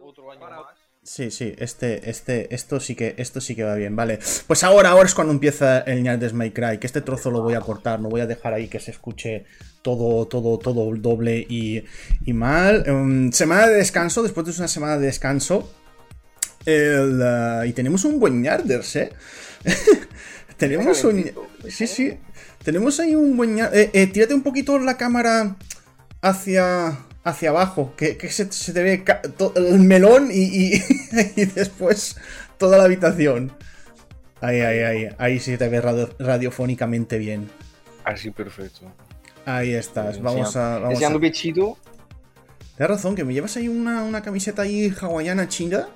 otro año más. Sí, sí, este, este, esto sí que, esto sí que va bien, vale. Pues ahora, ahora es cuando empieza el de My Cry, que este trozo lo voy a cortar, no voy a dejar ahí que se escuche todo, todo, todo doble y, y mal. Um, semana de descanso, después de una semana de descanso. El, uh, y tenemos un buen Yarders, ¿eh? tenemos un... Sí, sí. Tenemos ahí un buen... Eh, eh, tírate un poquito la cámara hacia hacia abajo, que, que se, se, te ve el melón y, y, y, después toda la habitación. Ahí, ahí, ahí, ahí sí te ve radio, radiofónicamente bien. Así perfecto. Ahí estás, vamos a... Vamos a... pechito. Tienes razón, que me llevas ahí una, una camiseta ahí hawaiana china.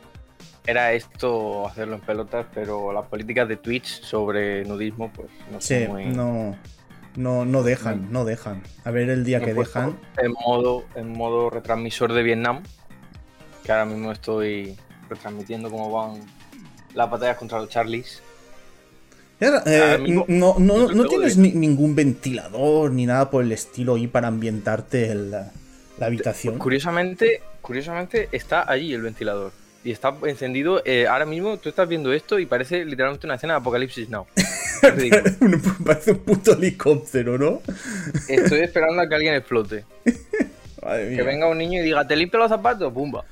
Era esto hacerlo en pelotas, pero las políticas de Twitch sobre nudismo, pues no sí, muy... no, no, no dejan, no dejan. A ver el día que dejan. En modo, en modo retransmisor de Vietnam, que ahora mismo estoy retransmitiendo cómo van las batallas contra los Charlies. Eh, mismo, no, no, no, no tienes de... ningún ventilador ni nada por el estilo ahí para ambientarte el, la habitación. Curiosamente, curiosamente está allí el ventilador. Y está encendido. Eh, ahora mismo tú estás viendo esto y parece literalmente una escena de Apocalipsis Now. parece un puto helicóptero, ¿no? Estoy esperando a que alguien explote. que venga un niño y diga, ¿te limpio los zapatos? ¡Pumba!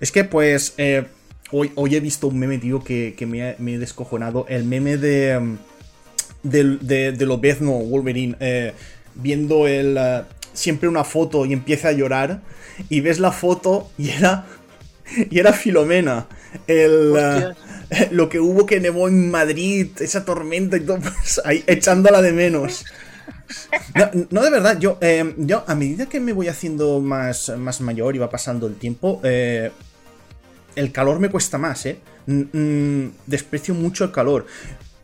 Es que, pues, eh, hoy, hoy he visto un meme, tío, que, que me, ha, me, he descojonado. El meme de. um, de, de, de Lobezno, Wolverine, eh, viendo el. Uh, siempre una foto y empieza a llorar. Y ves la foto y era y era Filomena. El, uh, lo que hubo que nevó en Madrid, esa tormenta y todo, pues, ahí echándola de menos. No, no de verdad, yo, eh, yo a medida que me voy haciendo más, más mayor y va pasando el tiempo, eh, el calor me cuesta más, ¿eh? Mm, desprecio mucho el calor.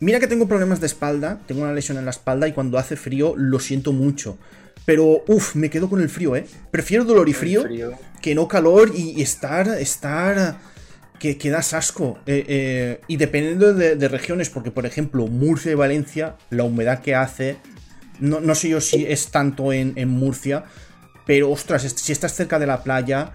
Mira que tengo problemas de espalda, tengo una lesión en la espalda y cuando hace frío lo siento mucho. Pero, uff, me quedo con el frío, ¿eh? Prefiero dolor y frío, frío. que no calor y, y estar, estar, que, que das asco. Eh, eh, y dependiendo de, de, regiones, porque por ejemplo, Murcia y Valencia, la humedad que hace, no, no sé yo si es tanto en, en Murcia, pero ostras, si estás cerca de la playa,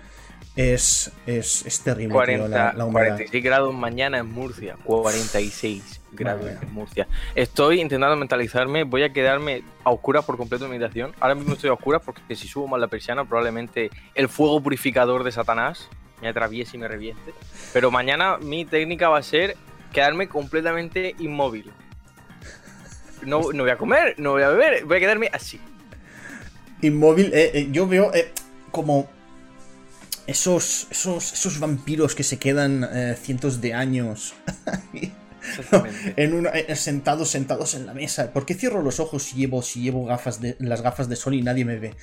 es, es, es terrible 40, tío, la, la humedad. 46 grados mañana en Murcia, 46 grados en Murcia. Estoy intentando mentalizarme, voy a quedarme a oscuras por completo en mi habitación. Ahora mismo estoy a oscuras porque si subo más la persiana, probablemente el fuego purificador de Satanás me atraviese y me reviente. Pero mañana mi técnica va a ser quedarme completamente inmóvil. No, no voy a comer, no voy a beber, voy a quedarme así. Inmóvil, eh, eh, yo veo eh, como esos, esos, esos vampiros que se quedan eh, cientos de años en una, eh, sentados, sentados en la mesa. ¿Por qué cierro los ojos si llevo, si llevo gafas de, las gafas de sol y nadie me ve?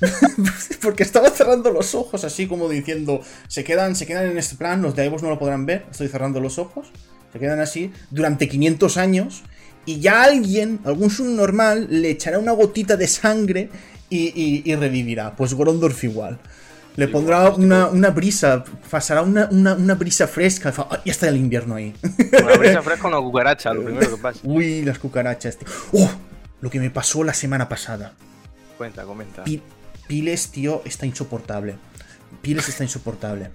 Porque estaba cerrando los ojos así como diciendo, se quedan, se quedan en este plan, los de Aivos no lo podrán ver, estoy cerrando los ojos, se quedan así durante 500 años y ya alguien, algún subnormal, le echará una gotita de sangre y, y, y revivirá. Pues Gorondorf igual. Le pondrá una, una brisa, pasará una, una, una brisa fresca. Oh, ya está el invierno ahí. Una brisa fresca o una cucaracha, lo primero que pasa. Uy, las cucarachas, tío. ¡Oh! Lo que me pasó la semana pasada. Cuenta, comenta. P Piles, tío, está insoportable. Piles está insoportable.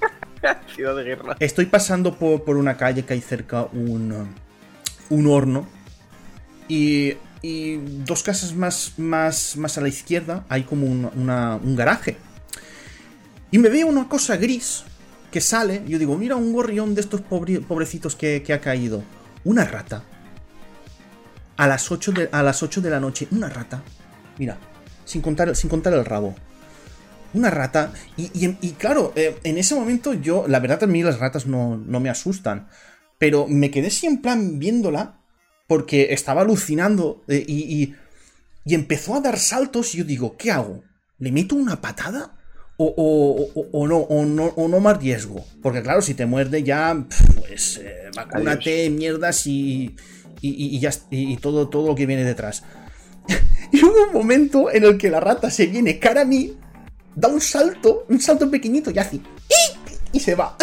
Ciudad de guerra. Estoy pasando por, por, una calle que hay cerca un, un horno. Y, y dos casas más, más, más a la izquierda hay como un, una, un garaje. Y me veo una cosa gris que sale. Yo digo, mira, un gorrión de estos pobre, pobrecitos que, que, ha caído. Una rata. A las, 8 de, a las 8 de la noche, una rata. Mira, sin contar, sin contar el rabo. Una rata. Y, y, y claro, eh, en ese momento yo, la verdad, a mí las ratas no, no me asustan. Pero me quedé así en plan viéndola. Porque estaba alucinando. Eh, y, y, y empezó a dar saltos. Y yo digo, ¿qué hago? ¿Le meto una patada? O, o, o, o, no, o, no, o no más riesgo. Porque claro, si te muerde ya, pues eh, vacúnate, Adiós. mierdas y, y, y, ya, y todo, todo lo que viene detrás. y hubo un momento en el que la rata se viene cara a mí, da un salto, un salto pequeñito y hace... Y se va.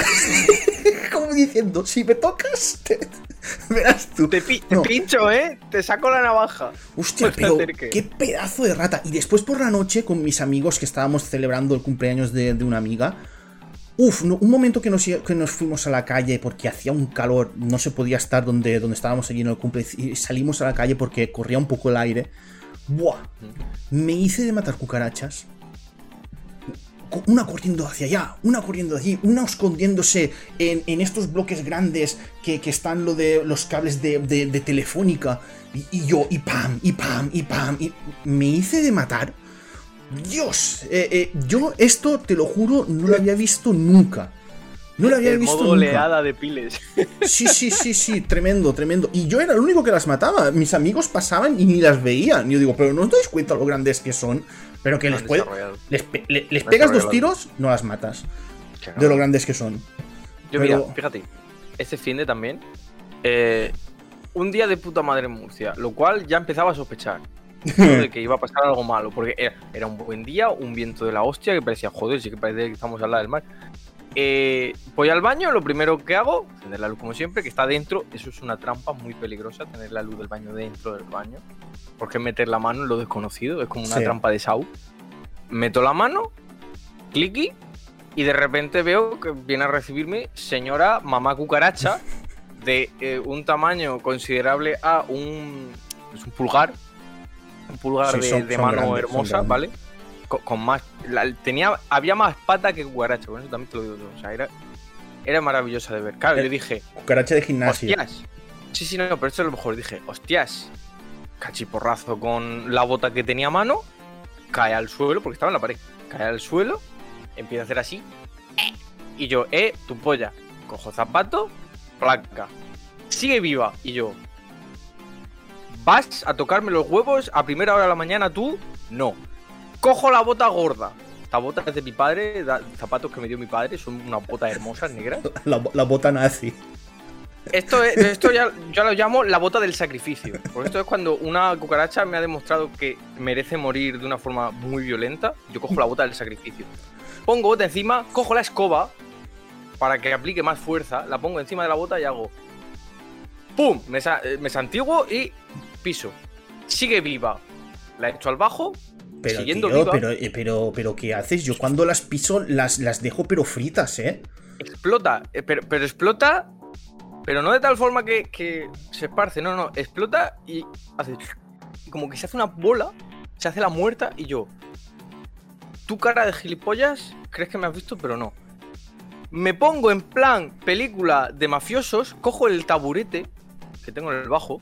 Como diciendo, si me tocas, te, verás tú. Te, pi no. te, pincho, ¿eh? Te saco la navaja. Hostia, pero qué pedazo de rata. Y después por la noche, con mis amigos que estábamos celebrando el cumpleaños de, de una amiga, Uf, un momento que nos, que nos, fuimos a la calle porque hacía un calor, no se podía estar donde, donde estábamos allí en el cumple y salimos a la calle porque corría un poco el aire. ¡Buah! Me hice de matar cucarachas. Una corriendo hacia allá, una corriendo allí, una escondiéndose en, estos bloques grandes que, están lo de los cables de, telefónica. Y, yo, y pam, y pam, y pam. Y me hice de matar Dios, eh, eh, yo esto, te lo juro, no lo había visto nunca. No lo había visto modo oleada de piles. Sí, sí, sí, sí, tremendo, tremendo. Y yo era el único que las mataba. Mis amigos pasaban y ni las veían. Yo digo, pero no os dais cuenta lo grandes que son. Pero que les, puede, les, pegas dos tiros, no las matas. De lo grandes que son. Yo, mira, fíjate, este fin de también. Eh, un día de puta madre en Murcia, lo cual ya empezaba a sospechar de que iba a pasar algo malo, porque era, un buen día, un viento de la hostia que parecía, joder, sí que parece que estamos al lado del mar. Eh, voy al baño, lo primero que hago, tener la luz como siempre, que está dentro, eso es una trampa muy peligrosa, tener la luz del baño dentro del baño, porque meter la mano en lo desconocido, es como una trampa de Sau. Meto la mano, cliqui, y de repente veo que viene a recibirme señora mamá cucaracha de eh, un tamaño considerable a un, es un pulgar, un pulgar de, mano hermosa, ¿vale? Con, más. tenía, había más pata que cucaracha, con eso también te lo digo O sea, era, era maravillosa de ver. Claro, yo eh, dije. Cucaracha de gimnasio. Hostias. Sí, sí, no, pero esto es lo mejor. Dije, hostias. Cachiporrazo con la bota que tenía a mano. Cae al suelo, porque estaba en la pared. Cae al suelo. Empieza a hacer así. Y yo, eh, tu polla. Cojo zapato, placa. Sigue viva. Y yo, ¿Vas a tocarme los huevos a primera hora de la mañana tú? No. Cojo la bota gorda. Esta bota es de mi padre, zapatos que me dio mi padre, son una bota hermosa, negra. La, bota nazi. Esto, es, esto ya yo lo llamo la bota del sacrificio. Porque esto es cuando una cucaracha me ha demostrado que merece morir de una forma muy violenta. Yo cojo la bota del sacrificio. Pongo bota encima, cojo la escoba para que aplique más fuerza, la pongo encima de la bota y hago. ¡Pum! Me, me santiguo y piso. Sigue viva. La he hecho al bajo. Pero, Pero, eh, pero, pero, ¿qué haces? Yo cuando las piso las, las dejo pero fritas, ¿eh? Explota. Eh, pero, pero explota. Pero no de tal forma que, se esparce. No, no. Explota y hace. Como que se hace una bola. Se hace la muerta y yo. Tu cara de gilipollas. Crees que me has visto, pero no. Me pongo en plan película de mafiosos. Cojo el taburete que tengo en el bajo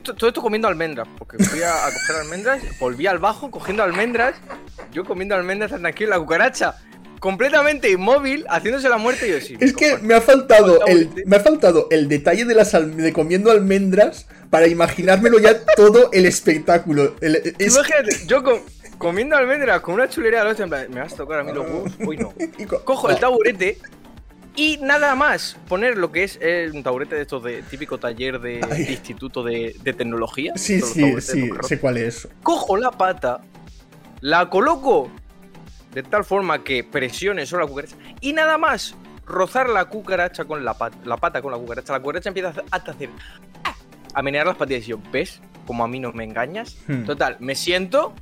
todo esto comiendo almendras, porque fui a, coger almendras, volví al bajo cogiendo almendras, yo comiendo almendras tranquilo, la cucaracha completamente inmóvil, haciéndose la muerte y yo sí. Es que me ha faltado el, me ha faltado el detalle de las de comiendo almendras para imaginármelo ya todo el espectáculo. Imagínate, yo comiendo almendras con una chulería de los me vas a tocar a mí los huevos, uy no. Cojo el taburete y nada más, poner lo que es eh, un taburete de estos de típico taller de, instituto de, tecnología. Sí, sí, sí, sé cuál es. Cojo la pata, la coloco de tal forma que presione sobre la cucaracha y nada más rozar la cucaracha con la pata, la pata con la cucaracha. La cucaracha empieza a hacer a menear las patillas y yo, ¿ves? Como a mí no me engañas. Hmm. Total, me siento,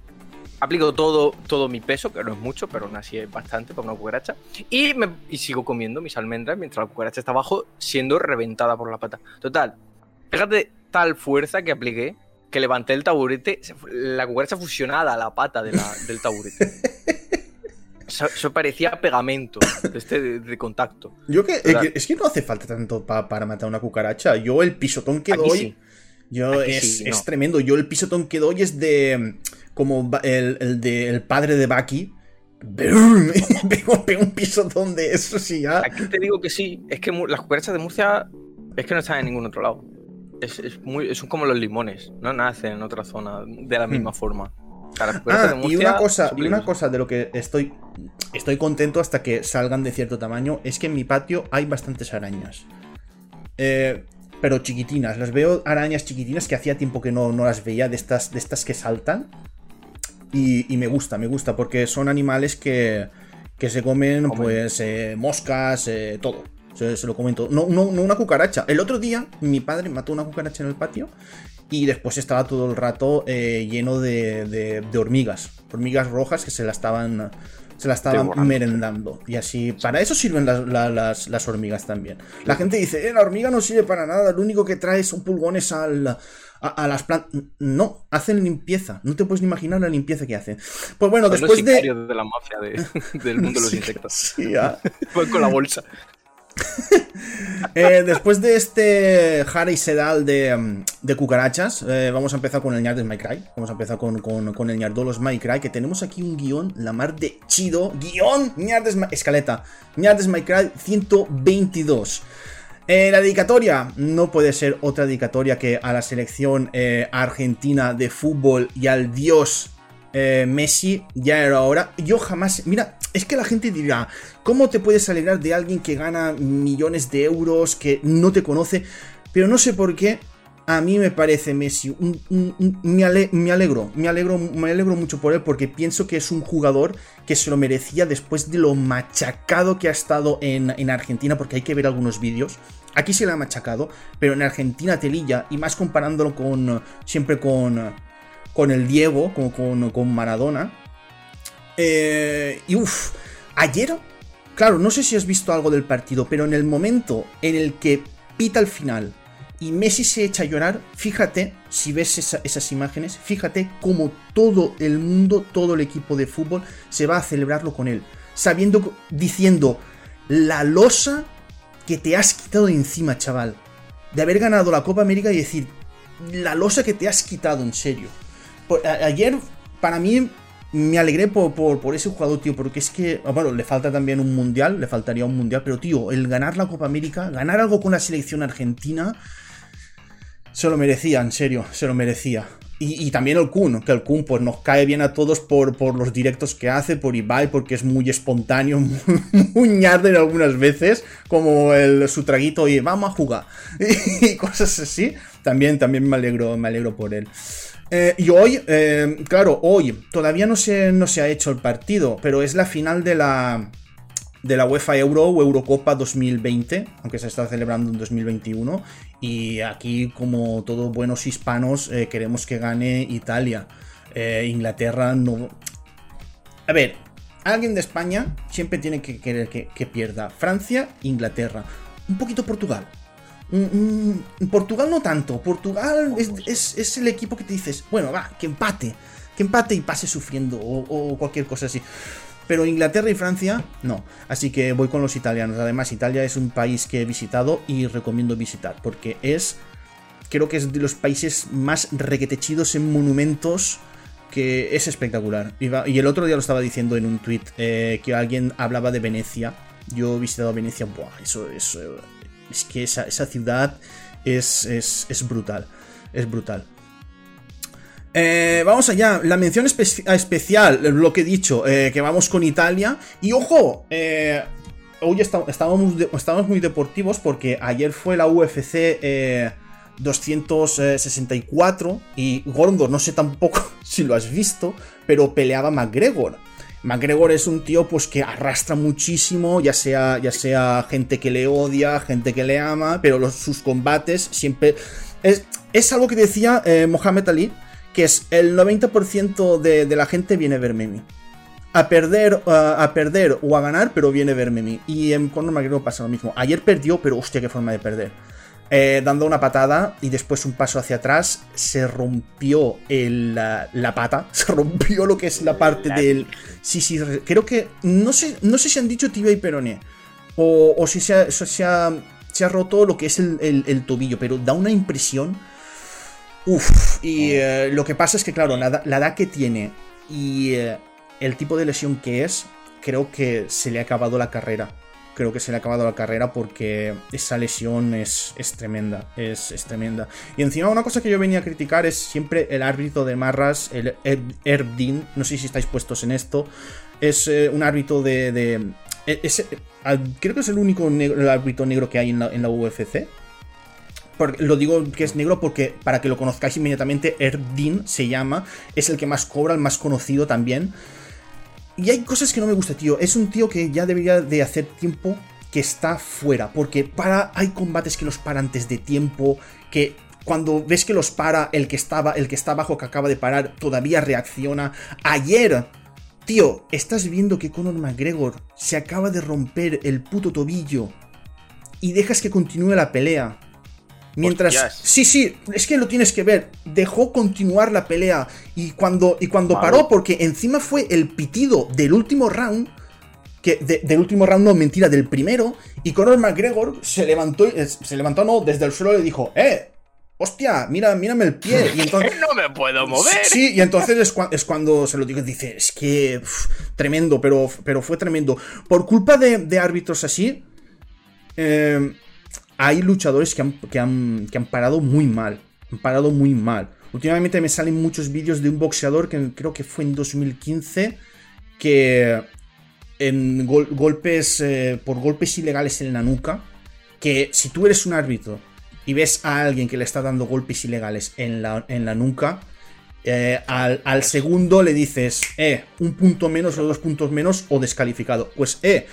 aplico todo, todo mi peso, que no es mucho, pero aún así es bastante para una cucaracha, y, me, sigo comiendo mis almendras mientras la cucaracha está abajo, siendo reventada por la pata. Total, fíjate tal fuerza que apliqué que levanté el taburete, la cucaracha fusionada a la pata del taburete. Eso, parecía pegamento de, este, de, contacto. Yo que, es que no hace falta tanto para matar una cucaracha. Yo el pisotón que doy. Yo es, es, tremendo. Yo el pisotón que doy es de como el, el, de, el padre de Bucky. Pego, un pisotón de eso, sí, ya. Aquí te digo que sí. Es que las cucarachas de Murcia es que no están en ningún otro lado. Es, es muy, son como los limones, no nacen en otra zona de la misma hmm. forma. Ah, y una cosa, y una cosa de lo que estoy, estoy contento hasta que salgan de cierto tamaño es que en mi patio hay bastantes arañas. Eh, pero chiquitinas. Las veo arañas chiquitinas que hacía tiempo que no, no las veía de estas, de estas que saltan. Y, me gusta, me gusta, porque son animales que, que se comen, pues, eh, moscas, eh, todo. Se, lo comento. No, no, una cucaracha. El otro día, mi padre mató una cucaracha en el patio y después estaba todo el rato eh, lleno de, de, hormigas. Hormigas rojas que se la estaban Se la estaban merendando. Y así, para eso sirven las, hormigas también. La gente dice, eh, la hormiga no sirve para nada, lo único que trae son pulgones al, a, las plantas. No, hacen limpieza. No te puedes ni imaginar la limpieza que hacen. Pues bueno, después de. de la mafia del mundo de los insectos. Sí, con la bolsa. Eh, después de este Harry Sedal de, mm, de cucarachas, eh, vamos a empezar con el ñar de My Cry. Vamos a empezar con, con, el ñardolos My Cry, que tenemos aquí un guion, la mar de chido. Guión, ñardes escaleta. ñardes My Cry 122. Eh, la dedicatoria no puede ser otra dedicatoria que a la selección argentina de fútbol y al dios Messi. Ya era hora. Yo jamás. Mira, es que la gente dirá, ¿cómo te puedes alegrar de alguien que gana millones de euros, que no te conoce? Pero no sé por qué, a mí me parece Messi, me, alegro, me alegro, me alegro mucho por él porque pienso que es un jugador que se lo merecía después de lo machacado que ha estado en, Argentina, porque hay que ver algunos vídeos. Aquí se le ha machacado, pero en Argentina telilla, y más comparándolo con siempre con, con el Diego, con, con Maradona, eh, y uff, ayer, claro, no sé si has visto algo del partido, pero en el momento en el que pita el final y Messi se echa a llorar, fíjate, si ves esas imágenes, fíjate cómo todo el mundo, todo el equipo de fútbol se va a celebrarlo con él, sabiendo, diciendo, la losa que te has quitado de encima, chaval, de haber ganado la Copa América y decir, la losa que te has quitado, en serio. ayer, para mí, me alegré por, ese jugador, tío, porque es que, ah, bueno, le falta también un mundial, le faltaría un mundial, pero tío, el ganar la Copa América, ganar algo con la selección argentina, se lo merecía, en serio, se lo merecía. Y, también el Kun, que el Kun pues nos cae bien a todos por, los directos que hace, por Ibai, porque es muy espontáneo, muy, ñarden algunas veces, como el, su traguito y vamos a jugar, y cosas así. También, también me alegro, me alegro por él. Eh, y hoy, eh, claro, hoy todavía no se, no se ha hecho el partido, pero es la final de la, de la UEFA Euro o Eurocopa 2020, aunque se está celebrando en 2021. Y aquí, como todos buenos hispanos, eh, queremos que gane Italia. Inglaterra no... A ver, alguien de España siempre tiene que querer que, que pierda. Francia, Inglaterra. Un poquito Portugal. Mm, mm, Portugal no tanto. Portugal es, el equipo que te dices, bueno, va, que empate. Que empate y pase sufriendo o, cualquier cosa así. Pero Inglaterra y Francia, no. Así que voy con los italianos. Además, Italia es un país que he visitado y recomiendo visitar. Porque es, creo que es de los países más requetechidos en monumentos que es espectacular. Y el otro día lo estaba diciendo en un tweet eh, que alguien hablaba de Venecia. Yo he visitado Venecia, buah, eso es es que esa, ciudad es, brutal. Es brutal. Eh, vamos allá, la mención especial, lo que he dicho, eh, que vamos con Italia. Y ojo, eh, hoy estábamos, muy deportivos porque ayer fue la UFC 264 y Gordo, no sé tampoco si lo has visto, pero peleaba McGregor. McGregor es un tío pues que arrastra muchísimo, ya sea, ya sea gente que le odia, gente que le ama, pero sus combates siempre... Es, es algo que decía eh, Mohamed Ali, que es el 90% de, de, la gente viene a verme a mí. A perder, a perder o a ganar, pero viene a verme a mí. Y en Conor McGregor pasa lo mismo. Ayer perdió, pero hostia, qué forma de perder. Eh, dando una patada y después un paso hacia atrás, se rompió la, pata, se rompió lo que es la parte del... Sí, sí, creo que... No sé, no sé si han dicho tibia y peroné, o, si se ha, se, ha, roto lo que es el, tobillo, pero da una impresión... Uf, y eh, lo que pasa es que, claro, la, edad que tiene y eh, el tipo de lesión que es, creo que se le ha acabado la carrera creo que se le ha acabado la carrera porque esa lesión es, es tremenda, es, es, tremenda. Y encima una cosa que yo venía a criticar es siempre el árbitro de Marras, el Erdin, no sé si estáis puestos en esto, es eh, un árbitro de... e, creo que es el único árbitro negro que hay en la UFC. lo digo que es negro porque para que lo conozcáis inmediatamente, Erdin se llama, es el que más cobra, el más conocido también. Y hay cosas que no me gusta, tío. Es un tío que ya debería de hacer tiempo que está fuera. Porque para. Hay combates que los para antes de tiempo. Que cuando ves que los para, el que estaba, el que está abajo que acaba de parar, todavía reacciona. Ayer Tío, estás viendo que Conor McGregor se acaba de romper el puto tobillo y dejas que continúe la pelea. Mientras. Sí, sí, es que lo tienes que ver. Dejó continuar la pelea. Y cuando, y cuando paró, porque encima fue el pitido del último round. Que del último round, no, mentira, del primero. Y Conor McGregor se levantó, se levantó, no, desde el suelo le dijo: ¡Eh! hostia, mira, mírame el pie. Y entonces, no me puedo mover. Sí, y entonces es, cuando se lo digo, dice, es que tremendo, pero, pero fue tremendo. Por culpa de, árbitros así, eh, hay luchadores que han, que, han, que han parado muy mal. Han parado muy mal. Últimamente me salen muchos vídeos de un boxeador que creo que fue en 2015 que en golpes eh, por golpes ilegales en la nuca que si tú eres un árbitro y ves a alguien que le está dando golpes ilegales en la, en la nuca, eh, al, segundo le dices, eh, un punto menos o dos puntos menos o descalificado. Pues, eh,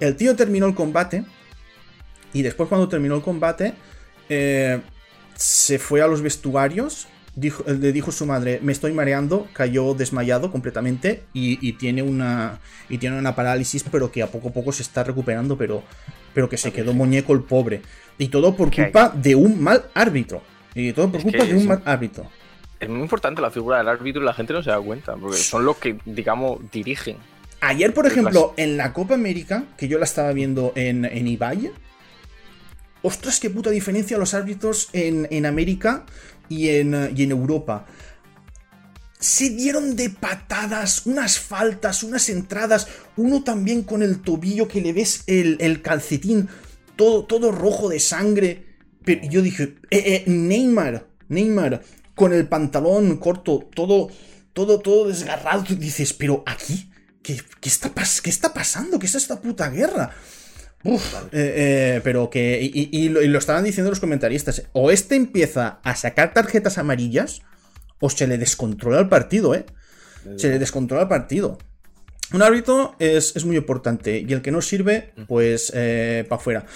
el tío terminó el combate y después cuando terminó el combate, eh, se fue a los vestuarios, dijo, le dijo su madre, me estoy mareando, cayó desmayado completamente y, tiene una, y tiene una parálisis, pero que a poco a poco se está recuperando, pero, pero que se quedó muñeco el pobre. Y todo por culpa de un mal árbitro. Y todo por culpa de un mal árbitro. Es muy importante la figura del árbitro y la gente no se da cuenta, porque son los que, digamos, dirigen. Ayer, por ejemplo, en la Copa América, que yo la estaba viendo en, en Ibai, ostras, qué puta diferencia los árbitros en, en América y en, y en Europa se dieron de patadas, unas faltas, unas entradas, uno también con el tobillo que le ves el, calcetín todo, todo rojo de sangre. Pero yo dije, eh, eh, Neymar, Neymar, con el pantalón corto, todo, todo, todo desgarrado. dices, pero aquí, ¿qué, está, qué está pasando? ¿Qué es esta puta guerra? Uf, eh, pero que. Y, lo, y, lo, estaban diciendo los comentaristas. O este empieza a sacar tarjetas amarillas, o se le descontrola el partido, ¿eh? Se le descontrola el partido. Un árbitro es, muy importante y el que no sirve, pues eh, para afuera.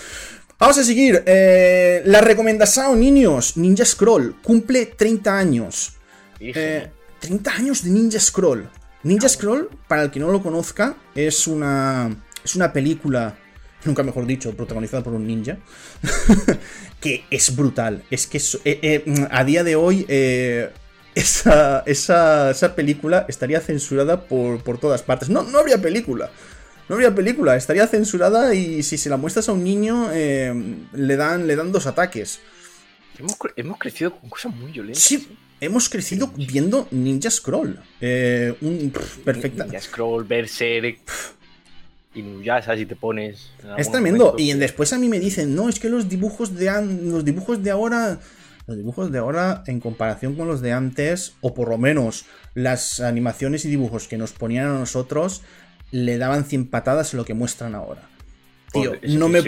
Vamos a seguir. Eh, la recomendación, niños. Ninja Scroll cumple 30 años. 30 eh, años de Ninja Scroll. Ninja Scroll, para el que no lo conozca, es una, es una película, nunca mejor dicho, protagonizada por un ninja, que es brutal. Es que a día de hoy esa, esa, película estaría censurada por, todas partes. No, no habría película. No habría película, estaría censurada y si se la muestras a un niño eh, le, dan, le dan dos ataques. Hemos, crecido con cosas muy violentas. Sí, hemos crecido viendo Ninja Scroll. Eh, perfecta. Ninja Scroll, Berserk. Y ya sabes si te pones. Es tremendo. Y después a mí me dicen, no, es que los dibujos de, los dibujos de ahora los dibujos de ahora en comparación con los de antes, o por lo menos las animaciones y dibujos que nos ponían a nosotros, le daban 100 patadas en lo que muestran ahora. Tío, no me,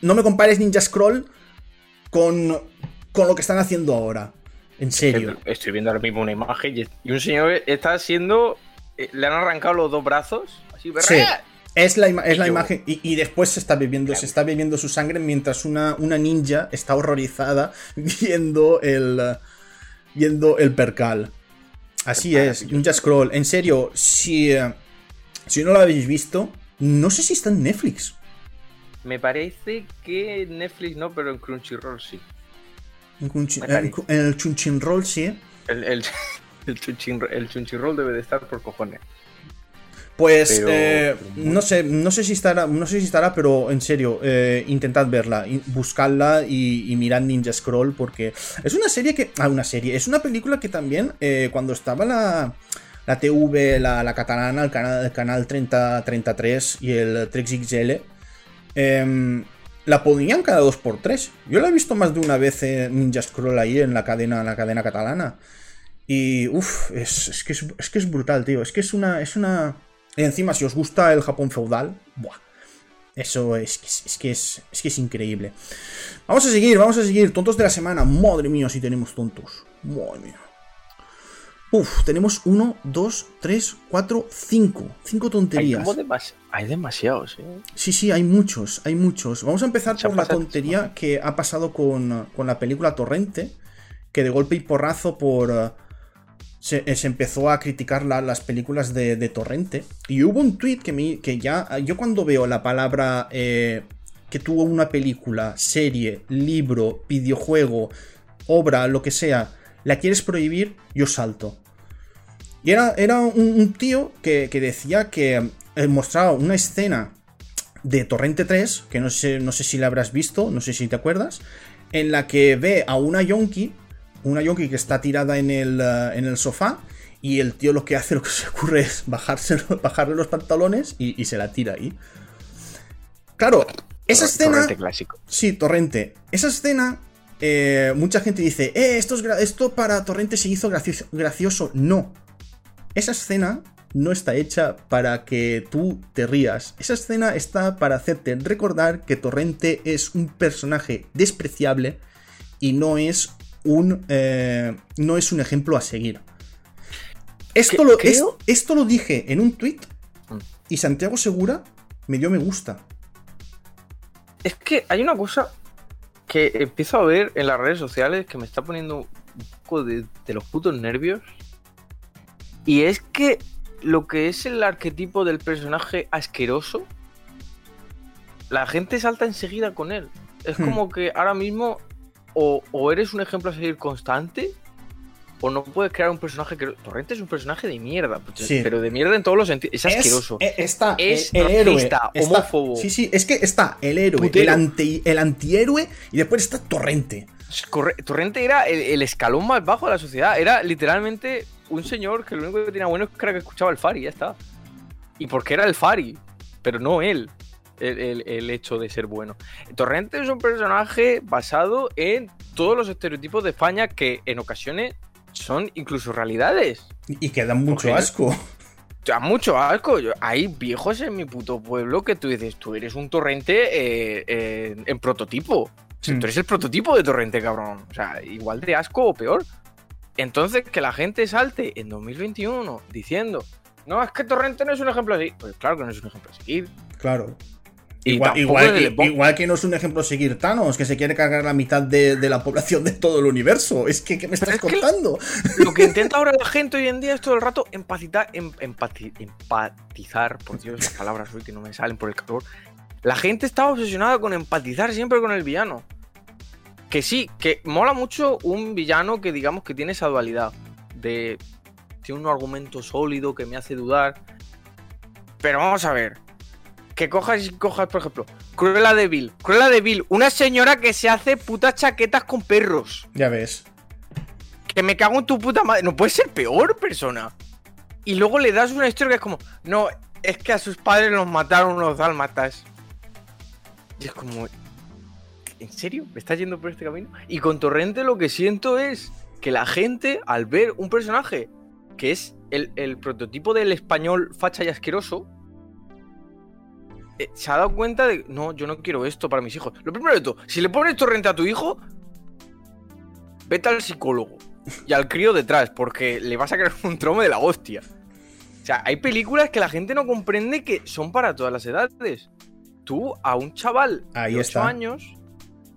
no me compares Ninja Scroll con, con lo que están haciendo ahora. En serio. Estoy viendo ahora mismo una imagen y un señor está haciendo. Eh, le han arrancado los dos brazos. Así, sí. Es la, es la imagen. Y, después se está bebiendo, se está bebiendo su sangre mientras una, una ninja está horrorizada viendo el. viendo el percal. Así es, Ninja Scroll. En serio, si. Eh, si no lo habéis visto, no sé si está en Netflix. Me parece que Netflix no, pero en Crunchyroll sí. En, el Crunchyroll sí. El, el, el, el Crunchyroll debe de estar por cojones. Pues eh, no sé, no sé si estará, no sé si estará, pero en serio, eh, intentad verla, buscadla y, mirad Ninja Scroll porque es una serie que, ah, una serie, es una película que también eh, cuando estaba la, la TV, la, catalana, el canal, el canal 3033 y el XXL, em, la ponían cada 2x3. Yo la he visto más de una vez en Ninja Scroll ahí en la cadena, la cadena catalana. Y uff, es, que es, es que es brutal, tío. Es que es una. Es una y encima, si os gusta el Japón feudal, buah, eso es, es, que es, que es increíble. Vamos a seguir, vamos a seguir. Tontos de la semana. Madre mía, si tenemos tontos. Madre mía. Uf, tenemos uno, dos, tres, cuatro, cinco. Cinco tonterías. Hay, demasiados, ¿eh? Sí, sí, hay muchos, hay muchos. Vamos a empezar por la tontería que ha pasado con, con, la película Torrente. Que de golpe y porrazo por se, eh, empezó a criticar las películas de, Torrente. Y hubo un tweet que, me, que ya. Yo cuando veo la palabra eh, que tuvo una película, serie, libro, videojuego, obra, lo que sea, la quieres prohibir, yo salto. Y era, era un, tío que, decía que eh, mostraba una escena de Torrente 3, que no sé, no sé si la habrás visto, no sé si te acuerdas, en la que ve a una yonki una yonki que está tirada en el, eh, en el sofá y el tío lo que hace, lo que se ocurre es bajarse, bajarle los pantalones y, se la tira ahí. Claro, esa escena... Torrente clásico. Sí, Torrente. Esa escena, eh, mucha gente dice, eh, esto, es esto para Torrente se hizo gracioso, gracioso. No. Esa escena no está hecha para que tú te rías. Esa escena está para hacerte recordar que Torrente es un personaje despreciable y no es un, eh, no es un ejemplo a seguir. Esto lo, esto lo dije en un tweet mm. y Santiago Segura me dio me gusta. Es que hay una cosa que empiezo a ver en las redes sociales que me está poniendo un poco de, de los putos nervios. Y es que lo que es el arquetipo del personaje asqueroso, la gente salta enseguida con él. Es hmm. como que ahora mismo o, eres un ejemplo a seguir constante, o no puedes crear un personaje que. Torrente es un personaje de mierda, pues, pero de mierda en todos los sentidos. Es asqueroso. Eh, está es el, héroe. homófobo. sí, sí, es que está el héroe, el, anti, el antihéroe, y después está Torrente. Torrente era el, escalón más bajo de la sociedad. Era literalmente un señor que lo único que tenía bueno es que era que escuchaba el Fari, ya está. Y porque era el Fari, pero no él el, hecho de ser bueno. Torrente es un personaje basado en todos los estereotipos de España que en ocasiones son incluso realidades. Y que dan mucho asco. Da mucho asco. Hay viejos en mi puto pueblo que tú dices, tú eres un torrente eh, en prototipo. Mm. Tú eres el prototipo de torrente, cabrón. O sea, igual de asco o peor. Entonces, que la gente salte en 2021 diciendo, no, es que Torrente no es un ejemplo así. Pues claro que no es un ejemplo a seguir. Claro. Igual, igual, que, no es un ejemplo seguir Thanos, que se quiere cargar la mitad de, la población de todo el universo. Es que, ¿qué me estás contando? lo que intenta ahora la gente hoy en día es todo el rato empatizar, em, empatizar, por Dios, las palabras hoy que no me salen por el calor. La gente está obsesionada con empatizar siempre con el villano. Que sí, que mola mucho un villano que digamos que tiene esa dualidad. De. Tiene un argumento sólido que me hace dudar. Pero vamos a ver que cojas y cojas, por ejemplo, Cruella de Vil. Cruella de Vil, una señora que se hace putas chaquetas con perros. Ya ves. Que me cago en tu puta madre. No puede ser peor persona. Y luego le das una historia que es como, no, es que a sus padres los mataron unos dálmatas. Y es como, ¿en serio? ¿Me estás yendo por este camino? Y con Torrente lo que siento es que la gente, al ver un personaje que es el, el prototipo del español facha y asqueroso, eh, se ha dado cuenta de, no, yo no quiero esto para mis hijos. Lo primero de todo, si le pones torrente a tu hijo, vete al psicólogo y al crío detrás, porque le vas a crear un tromo de la hostia. O sea, hay películas que la gente no comprende que son para todas las edades. Tú a un chaval de 8 años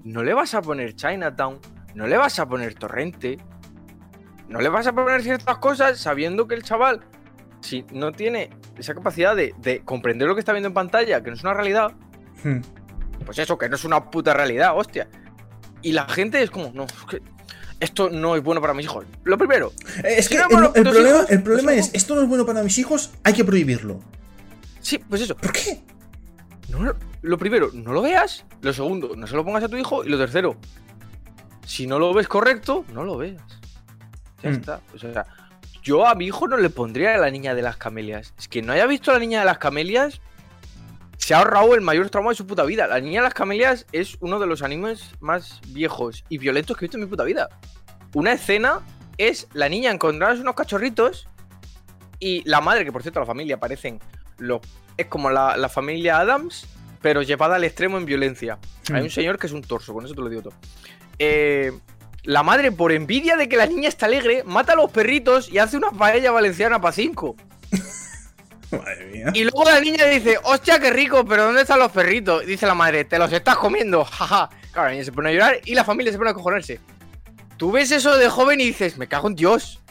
no le vas a poner Chinatown, no le vas a poner Torrente, no le vas a poner ciertas cosas sabiendo que el chaval, si no tiene esa capacidad de, comprender lo que está viendo en pantalla, que no es una realidad, hmm. pues eso, que no es una puta realidad, hostia. Y la gente es como, no, esto no es bueno para mis hijos. Lo primero. Eh, es que el, problema, el problema es, esto no es bueno para mis hijos, hay que prohibirlo. Sí, pues eso. ¿Por qué? lo primero, no lo veas. Lo segundo, no se lo pongas a tu hijo. Y lo tercero, si no lo ves correcto, no lo veas. Ya hmm. está. O sea, yo a mi hijo no le pondría a la niña de las camelias. Es que no haya visto a la niña de las camelias se ha ahorrado el mayor trauma de su puta vida. La niña de las camelias es uno de los animes más viejos y violentos que he visto en mi puta vida. Una escena es la niña encontrarse unos cachorritos y la madre, que por cierto la familia parecen lo, es como la, la familia Adams, pero llevada al extremo en violencia. Hay un hmm. señor que es un torso, con eso te lo digo todo. Eh, la madre, por envidia de que la niña está alegre, mata a los perritos y hace una paella valenciana para cinco. Madre mía. Y luego la niña dice, hostia, qué rico, pero ¿dónde están los perritos? Y dice la madre, te los estás comiendo, jaja. Claro, la niña se pone a llorar y la familia se pone a cojonarse. Tú ves eso de joven y dices, me cago en Dios.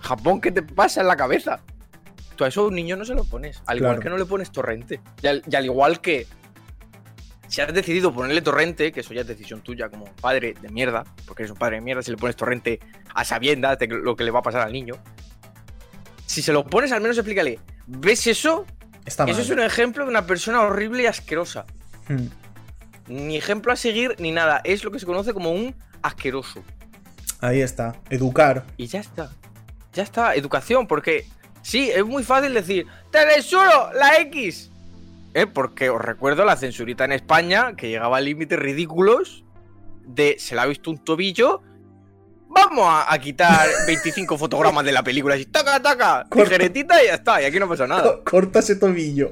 Japón, ¿qué te pasa en la cabeza? Tú a eso a un niño no se lo pones. Al igual Claro. que no le pones torrente. Y al, y al igual que si has decidido ponerle torrente, que eso ya es decisión tuya como padre de mierda, porque eres un padre de mierda si le pones torrente a sabiendas de lo que le va a pasar al niño. Si se lo pones, al menos explícale. ¿Ves eso? Está mal. Eso es un ejemplo de una persona horrible y asquerosa. Hmm. Ni ejemplo a seguir ni nada. Es lo que se conoce como un asqueroso. Ahí está. Educar. Y ya está. Ya está. Educación, porque sí, es muy fácil decir, te censuro la X. ¿Eh? Porque os recuerdo la censurita en España, que llegaba a límites ridículos de se le ha visto un tobillo. Vamos a, a quitar 25 fotogramas de la película. Así, taca, taca, tijeretita y ya está. Y aquí no pasa nada. Corta ese tobillo.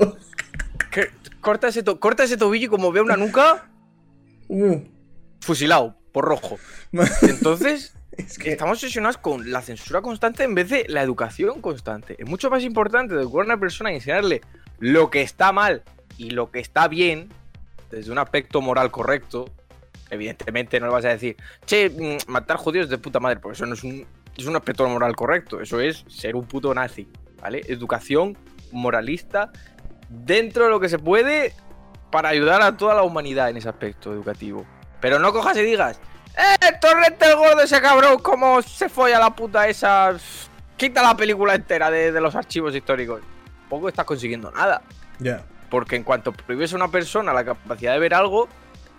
Que- corta, ese to- corta ese tobillo y como vea una nuca, Uh, fusilado por rojo. Entonces, es que. estamos obsesionados con la censura constante en vez de la educación constante. Es mucho más importante educar a una persona y enseñarle lo que está mal y lo que está bien desde un aspecto moral correcto. Evidentemente no le vas a decir, che, mm, matar judíos de puta madre, porque eso no es un, es un aspecto moral correcto. Eso es ser un puto nazi, ¿vale? Educación moralista dentro de lo que se puede para ayudar a toda la humanidad en ese aspecto educativo. Pero no cojas y digas, ¡Eh, Torrente el gordo ese cabrón! ¿Cómo se folla la puta esa? Quita la película entera de los archivos históricos. Tampoco estás consiguiendo nada. Ya. Porque en cuanto prohíbes a una persona la capacidad de ver algo,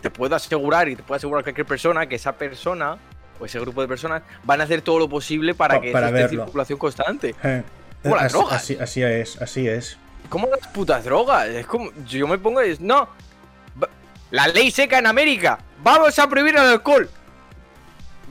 te puedo asegurar y te puedo asegurar cualquier persona que esa persona o ese grupo de personas van a hacer todo lo posible para Pa- que para esté circulación constante. Eh. Como las Así, drogas. así, así es, así es. ¿Cómo las putas drogas? Es como. Yo me pongo. y es- No. La ley seca en América. Vamos a prohibir el alcohol.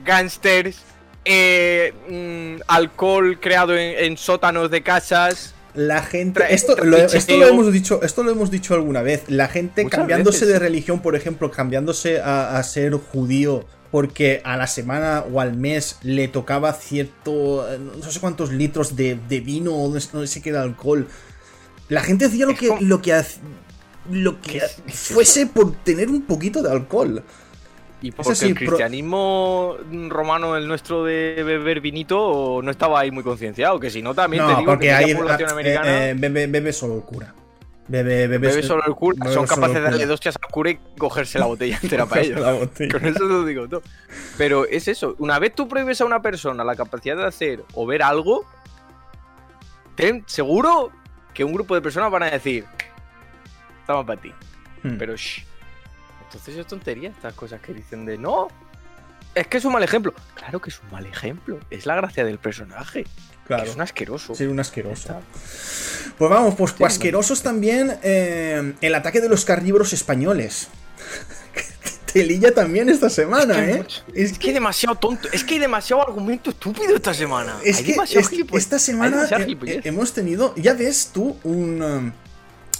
Gangsters. eh, mm, alcohol creado en, en sótanos de casas. La gente, esto lo, esto lo hemos dicho, esto lo hemos dicho alguna vez. La gente Muchas cambiándose veces. de religión, por ejemplo, cambiándose a, a ser judío porque a la semana o al mes le tocaba cierto, no sé cuántos litros de, de vino o no sé- qué de alcohol. La gente hacía lo que, lo que, lo que ¿Qué es- fuese por tener un poquito de alcohol. Y porque así, el pro- cristianismo romano, el nuestro de beber vinito, no estaba ahí muy concienciado. Que si no, también te digo porque que hay población eh, americana eh, bebe, bebe solo el cura. Bebe, bebe, bebe solo el cura. bebe Son capaces de darle dos hostias al cura y cogerse la botella entera para ellos. Con eso te lo digo todo. Pero es eso. Una vez tú prohíbes a una persona la capacidad de hacer o ver algo, ten seguro que un grupo de personas van a decir: Estamos para ti. Hmm. Pero shh. Entonces es tontería estas cosas que dicen de no. Es que es un mal ejemplo. Claro que es un mal ejemplo. Es la gracia del personaje. Claro. Es un asqueroso. Ser un asqueroso. Pues vamos, pues Sí, asquerosos también eh, el ataque de los carnívoros españoles. Telilla también esta semana, Es que ¿eh? Es Es que hay demasiado tonto. Es que hay demasiado argumento estúpido esta semana. Es hay que demasiado es- esta semana hemos tenido, ya ves tú, un...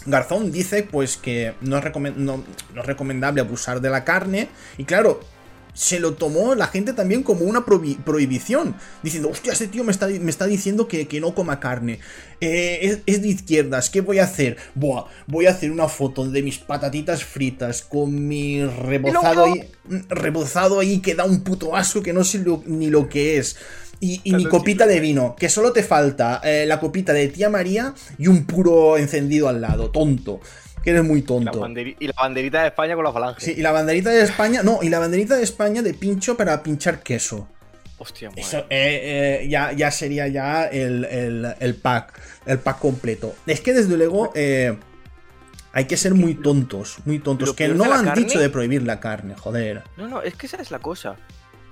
Garzón dice pues que no es, recomen- no- no es recomendable abusar de la carne y claro, se lo tomó la gente también como una prohi- prohibición, diciendo, hostia, este tío me está, me está diciendo que, que no coma carne, Eh, es, es de izquierdas, ¿qué voy a hacer? Buah, voy a hacer una foto de mis patatitas fritas con mi rebozado ahí, mm, rebozado ahí que da un puto asco que no sé lo- ni lo que es. Y, y mi copita de vino, que solo te falta eh, la copita de tía María y un puro encendido al lado, tonto. Que eres muy tonto. y la banderita de España con la falange. Sí, y la banderita de España, no, y la banderita de España de pincho para pinchar queso. Hostia, madre. Eso eh, eh, ya, ya sería ya el, el- el pack, el pack completo. Es que desde luego eh, hay que ser muy tontos, muy tontos, que no han carne- dicho de prohibir la carne, joder. No, no, es que esa es la cosa.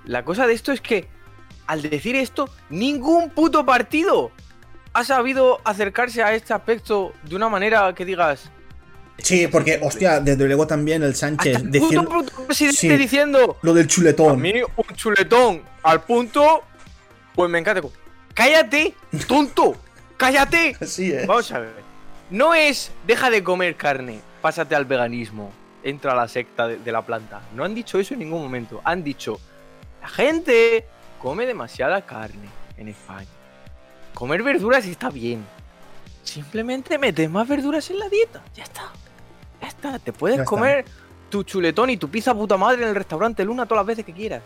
La cosa de esto es que, al decir esto, ningún puto partido ha sabido acercarse a este aspecto de una manera que digas. Sí, porque, hostia, desde luego también el Hasta Sánchez el decir puto, puto presidente sí. diciendo. lo del A chuletón. mí, un chuletón al punto. Pues me encanta. ¡Cállate! ¡Tonto! ¡Cállate! Así es. Vamos a ver. No es deja de comer carne, pásate al veganismo, entra a la secta de, de la planta. No han dicho eso en ningún momento. Han dicho, la gente come demasiada carne en España. Comer verduras está bien. Simplemente metes más verduras en la dieta. Ya está. Ya está. Te puedes Ya está. comer tu chuletón y tu pizza puta madre en el restaurante Luna todas las veces que quieras.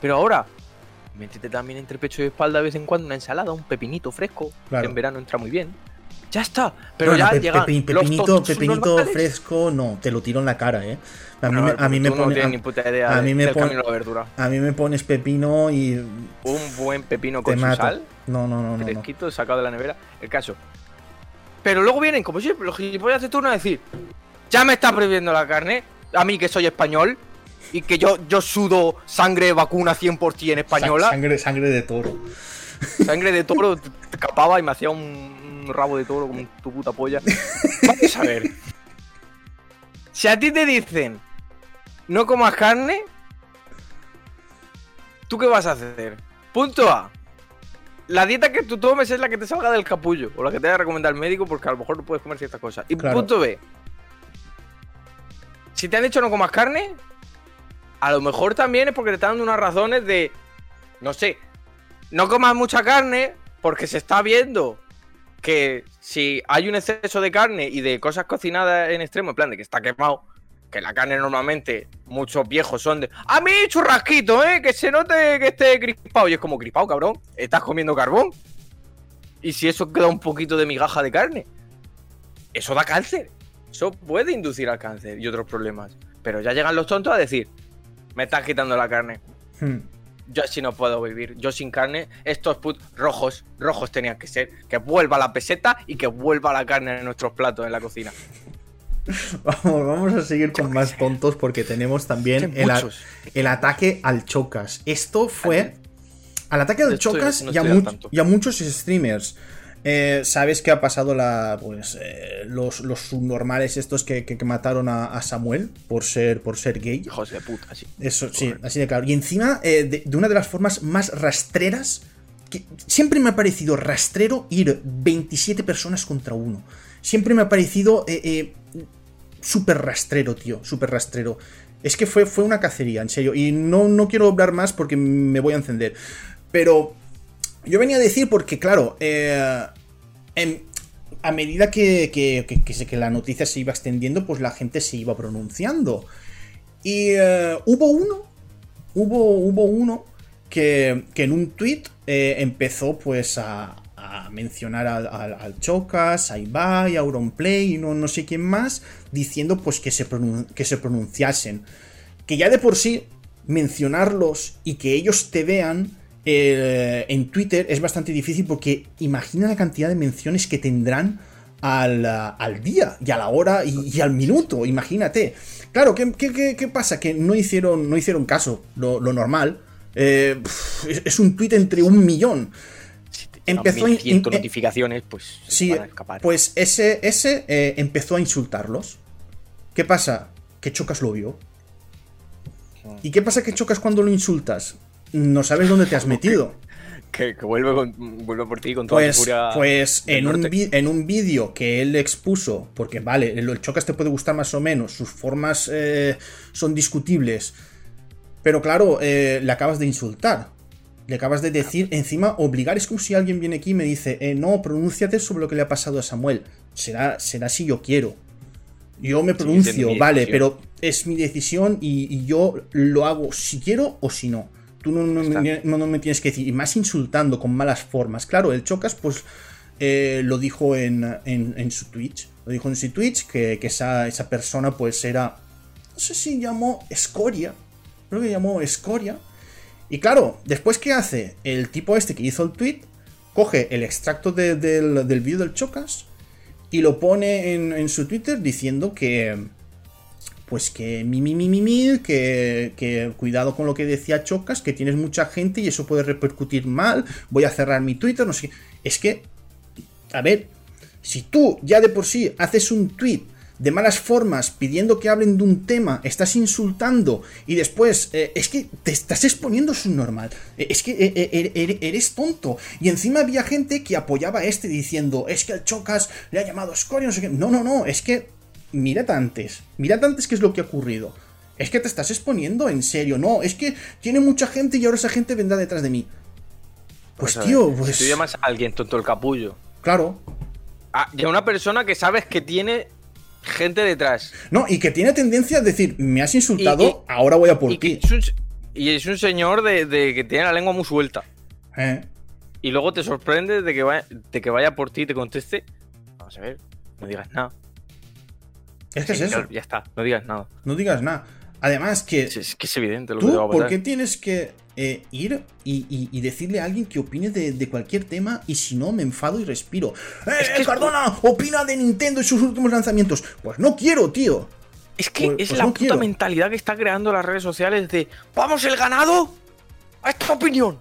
Pero ahora, métete también entre pecho y espalda de vez en cuando una ensalada, un pepinito fresco, Claro. que en verano entra muy bien. Ya está. Pero Bueno, ya pe- llegan pepi- los pepinito, pepinito fresco, no, te lo tiro en la cara, ¿eh? A mí, No, me, a mí me no pone- a- ni puta idea a de- mí me verdura. a mí me pones pepino y Un buen pepino con su sal, No, no, no, no. no. fresquito, sacado de la nevera. El caso. Pero luego vienen, como siempre, los gilipollas de turno a decir: Ya me está prohibiendo la carne, a mí que soy español, y que yo, yo sudo sangre de vacuna 100% española. Sa- Sangre, sangre de toro. Sangre de toro, te te capaba y me hacía un, un rabo de toro como tu puta polla. Vamos a ver. Si a ti te dicen no comas carne, ¿tú qué vas a hacer? Punto A. La dieta que tú tomes es la que te salga del capullo o la que te haya recomendado el médico porque a lo mejor no puedes comer ciertas cosas. Y Claro. punto B. Si te han dicho no comas carne, a lo mejor también es porque te están dando unas razones de, no sé, no comas mucha carne porque se está viendo que si hay un exceso de carne y de cosas cocinadas en extremo, en plan de que está quemado, que la carne normalmente muchos viejos son de a mí churrasquito, eh, que se note que esté crispado y es como crispado, cabrón, estás comiendo carbón. Y si eso queda un poquito de migaja de carne, eso da cáncer. Eso puede inducir al cáncer y otros problemas. Pero ya llegan los tontos a decir, me estás quitando la carne. Hmm. Yo así no puedo vivir. Yo sin carne, estos put rojos, rojos tenían que ser. Que vuelva la peseta y que vuelva la carne en nuestros platos en la cocina. Vamos, vamos a seguir con más tontos porque tenemos también el, a- el ataque al Chocas. Esto fue. Al ataque al Estoy- Chocas a y a muchos streamers. Eh, Sabes que ha pasado la. Pues. eh, los, los subnormales estos que, que- que mataron a, a Samuel por ser, por ser gay. Hijos de puta, sí. Eso, sí, así de claro. Y encima, eh, de, de una de las formas más rastreras. Que siempre me ha parecido rastrero ir 27 personas contra uno. Siempre me ha parecido súper rastrero, tío. Súper rastrero. Es que fue, fue una cacería, en serio. Y no, no quiero hablar más porque me voy a encender. Pero yo venía a decir porque, claro, eh, en- a medida que, que- que- que la noticia se iba extendiendo, pues la gente se iba pronunciando. Y eh, hubo uno, hubo, hubo uno que, en un tweet empezó pues a, a mencionar al, al- Chocas, a Ibai, a Auronplay y no, no sé quién más, diciendo pues que se, que se pronunciasen. Que ya de por sí mencionarlos y que ellos te vean eh, en Twitter es bastante difícil porque imagina la cantidad de menciones que tendrán al, ah, al día y a la hora y, y al minuto, imagínate. Claro, ¿qué, qué- qué- pasa? Que no hicieron, no hicieron caso, lo, lo normal. Eh, es, es un tweet entre un millón. Empezó a in- 1100 in- notificaciones, pues Sí, van a escapar. pues ese, ese eh, empezó a insultarlos. ¿Qué pasa? Que Chocas lo vio. ¿Y qué pasa que Chocas cuando lo insultas? No sabes dónde te has metido. que, que vuelve, con- vuelve por ti con toda Pues, furia. pues en, un norte. en un vídeo que él expuso, porque vale, el, Chocas te puede gustar más o menos, sus formas eh, son discutibles, pero claro, eh, le acabas de insultar. Le acabas de decir, encima, obligar, es como si alguien viene aquí y me dice, eh, no, pronúnciate sobre lo que le ha pasado a Samuel. Será, será si yo quiero. Yo me pronuncio, vale, pero es mi decisión y, y yo lo hago si quiero o si no. Tú no, no, me- no- no me tienes que decir, y más insultando con malas formas. Claro, el Chocas, pues eh, lo dijo en, en- en su Twitch. Lo dijo en su Twitch que, que esa, esa persona, pues era. No sé si llamó Escoria. Creo que llamó Escoria. Y claro, después, ¿qué hace? El tipo este que hizo el tweet coge el extracto de- del, del vídeo del Chocas y lo pone en, en su Twitter diciendo que. Pues que mi, mi, mi, mi, que, que cuidado con lo que decía Chocas, que tienes mucha gente y eso puede repercutir mal, voy a cerrar mi Twitter, no sé. Es que, a ver, si tú ya de por sí haces un tweet de malas formas pidiendo que hablen de un tema, estás insultando y después eh, es que te estás exponiendo su normal. Eh, Es que eh, eh, er- eres tonto. Y encima había gente que apoyaba a este diciendo, es que el Chocas le ha llamado escoria, no sé qué. No, no, no, es que mirad antes, mirad antes qué es lo que ha ocurrido. Es que te estás exponiendo en serio, no, es que tiene mucha gente y ahora esa gente vendrá detrás de mí. Pues tío, pues Si tú llamas a alguien tonto el capullo, claro. a, y a una persona que sabes que tiene gente detrás. No, y que tiene tendencia a decir, me has insultado, Y- y- ahora voy a por ti. y es un señor de, de que tiene la lengua muy suelta. ¿Eh? Y luego te sorprende de que vaya, de que vaya por ti y te conteste. Vamos a ver, no digas nada. Es que Sí, es eso. Ya está, no digas nada. No digas nada. Además que Es, es que es evidente lo que tú, va a ¿por qué tienes que eh, ir y, y- y decirle a alguien que opine de, de cualquier tema y si no me enfado y respiro? ¡Eh, Es que es- Cardona! ¡Opina de Nintendo y sus últimos lanzamientos! Pues no quiero, tío. Es que Pues- es pues la no puta quiero. mentalidad que está creando las redes sociales de ¡Vamos el ganado! ¡A esta opinión!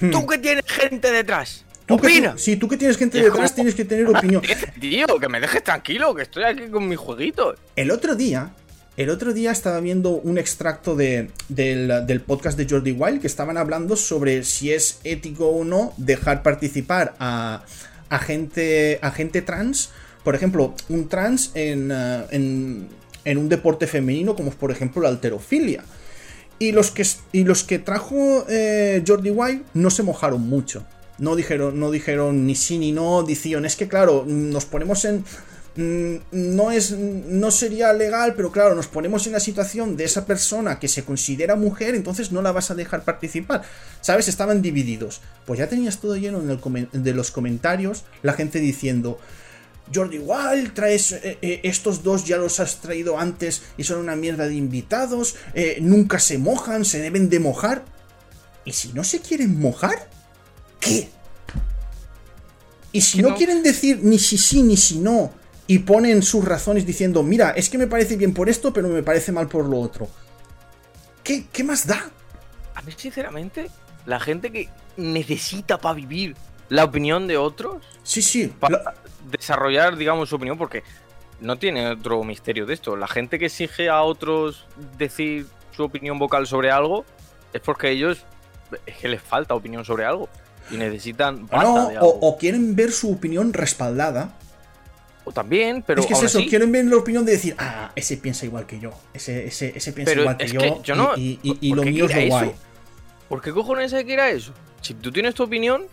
Hmm. Tú que tienes gente detrás. Tú que ¡Opina! sí, tú que tienes gente detrás tienes que tener opinión. Tío, que me dejes tranquilo, que estoy aquí con mi jueguito. El otro día, el otro día estaba viendo un extracto de, del, del podcast de Jordi Wild que estaban hablando sobre si es ético o no dejar participar a, a gente, a gente trans. Por ejemplo, un trans en, eh, en, en un deporte femenino como es por ejemplo la alterofilia. Y los que, y los que trajo eh, Jordi Wild no se mojaron mucho. No dijeron, no dijeron ni sí ni no, decían, es que claro, nos ponemos en... mm, No, es, no sería legal, pero claro, nos ponemos en la situación de esa persona que se considera mujer, entonces no la vas a dejar participar. ¿Sabes? Estaban divididos. Pues ya tenías todo lleno en el de los comentarios, la gente diciendo, Jordi Wild, traes eh, eh, estos dos ya los has traído antes y son una mierda de invitados, eh, nunca se mojan, se deben de mojar. ¿Y si no se quieren mojar? ¿Qué? Y si no, no. quieren decir ni si sí ni si no y ponen sus razones diciendo, mira, es que me parece bien por esto, pero me parece mal por lo otro. ¿Qué, qué más da? A mí, sinceramente, la gente que necesita para vivir la opinión de otros, Sí, sí. para la- desarrollar, digamos, su opinión, porque no tiene otro misterio de esto. La gente que exige a otros decir su opinión vocal sobre algo es porque ellos es que les falta opinión sobre algo y necesitan basta no, de o, algo. o quieren ver su opinión respaldada. O también, pero es que es eso, así- quieren ver la opinión de decir, ah, ese piensa igual que yo, ese, ese, ese piensa igual que yo, que yo no- y, y- y ¿por lo mío es lo guay. eso? ¿Por qué cojones hay que ir a eso? Si tú tienes tu opinión,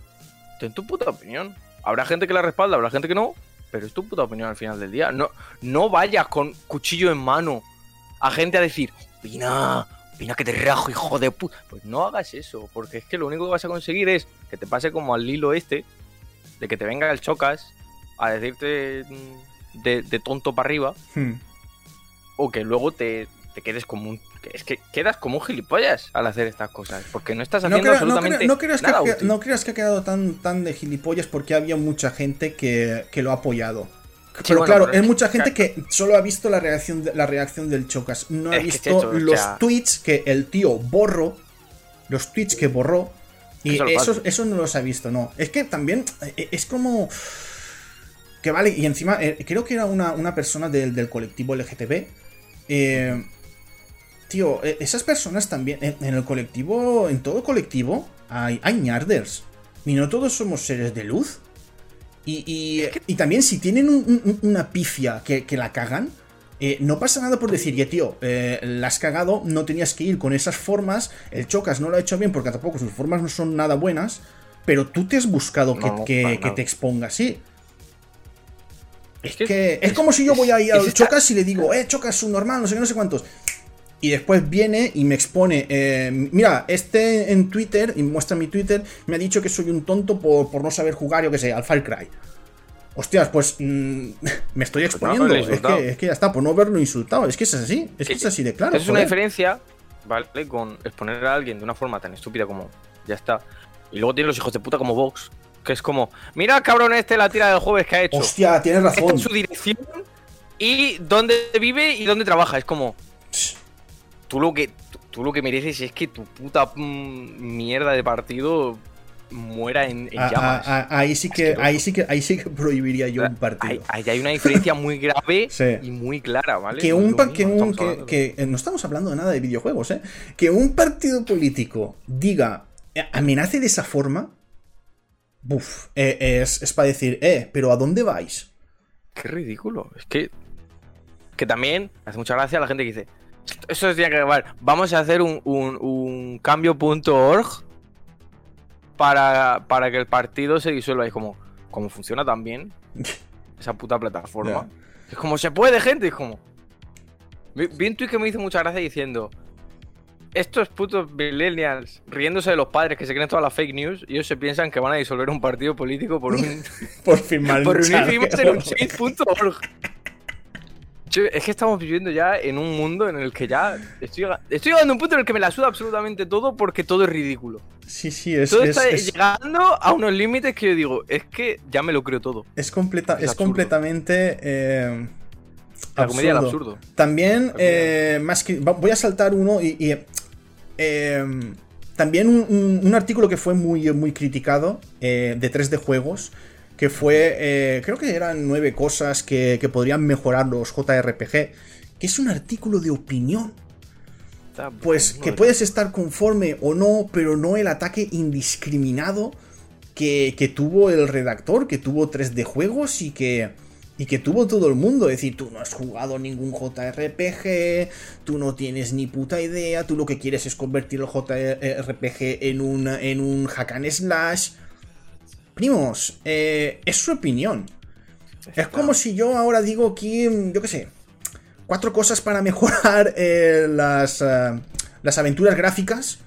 ten tu puta opinión. Habrá gente que la respalda, habrá gente que no, pero es tu puta opinión al final del día. No, no vayas con cuchillo en mano a gente a decir, opina, opina que te rajo, hijo de puta. Pues no hagas eso, porque es que lo único que vas a conseguir es que te pase como al hilo este, de que te venga el chocas a decirte mm, de, de tonto para arriba, Hmm. o que luego te, te quedes como un. que Es que quedas como un gilipollas al hacer estas cosas. Porque no estás No, haciendo no absolutamente no creas que, nada útil. no creas que ha quedado tan, tan de gilipollas porque había mucha gente que, que lo ha apoyado. Pero bueno, claro, pero es es mucha que- gente que solo ha visto la reacción, de- la reacción del Chocas. No ha Es visto o los sea- tweets que el tío borró. Los tweets que borró. Y Eso eso, no los ha visto, no. Es que también eh, es como. Que vale, y encima, eh, creo que era una, una persona del, del colectivo LGTB. Eh, tío, eh, esas personas también, en, en el colectivo, en todo colectivo, hay, hay ñarders. Y no todos somos seres de luz. Y, y- y también si tienen un- un- una pifia que, que la cagan, eh, no pasa nada por decir, ya tío, eh, la has cagado, no tenías que ir con esas formas, el Chocas no lo ha hecho bien porque tampoco sus formas no son nada buenas, pero tú te has buscado que, No, que- para que nada. te exponga así. Es que que es- es como si yo voy a ir es al Chocas y le digo, eh, Chocas, su normal, no sé qué, no sé cuántos. Y después viene y me expone, eh, mira, este en Twitter, y muestra mi Twitter, me ha dicho que soy un tonto por, por no saber jugar, yo qué sé, al Far Cry. Hostias, pues mm, me estoy Pues no exponiendo. es, que, es que ya está, por no haberlo insultado. Es que es así, es que es así de claro. es una diferencia, ¿vale? Con exponer a alguien de una forma tan estúpida como ya está. Y luego tiene los hijos de puta como Vox, que es como, mira cabrón este la tira del jueves que ha hecho. Hostia, tienes razón. su dirección y dónde vive y dónde trabaja. Es como, tú lo que, tú, lo que mereces es que tu puta mm, mierda de partido muera en, en A- llamas. a- a- ahí sí que, ahí sí que, ahí sí que prohibiría yo un partido. Ahí, hay una diferencia muy grave Sí. y muy clara, ¿vale? Que No un, que que- que- eh, no estamos hablando de nada de videojuegos, ¿eh? Que un partido político diga, eh, amenace de esa forma, buf, eh, es, es para decir, eh, pero ¿a dónde vais? Qué ridículo. Es que. Que también hace mucha gracia a la gente que dice. Eso tiene que acabar. Vamos a hacer un, un, un cambio.org para, para que el partido se disuelva. Y es como. Como funciona tan bien esa puta plataforma. Es como se puede, gente. Es como. Vi, un tweet que me hizo mucha gracia diciendo. estos putos millennials riéndose de los padres que se creen todas las fake news, ellos se piensan que van a disolver un partido político por un. por firmar por un en un Es que estamos viviendo ya en un mundo en el que ya estoy, estoy llegando a un punto en el que me la suda absolutamente todo porque todo es ridículo. Sí, sí, es, Todo es, está es- llegando a unos límites que yo digo, es que ya me lo creo todo. es completa, es completamente. eh, La comedia del absurdo. También, eh, más que. va- Voy a saltar uno y. y, eh, también un, un- un artículo que fue muy, muy criticado de 3D Juegos. Que fue. eh, creo que eran nueve cosas que, que podrían mejorar los JRPG. Que es un artículo de opinión. Pues que de- puedes estar conforme o no, pero no el ataque indiscriminado que, que tuvo el redactor, que tuvo 3D juegos y que, y que tuvo todo el mundo. Es decir, tú no has jugado ningún JRPG, tú no tienes ni puta idea, tú lo que quieres es convertir el JRPG en un, en un hack and slash. Primos, eh, es su opinión. Es como si yo ahora digo aquí, mm, yo qué sé, cuatro cosas para mejorar eh, las, eh, las aventuras gráficas.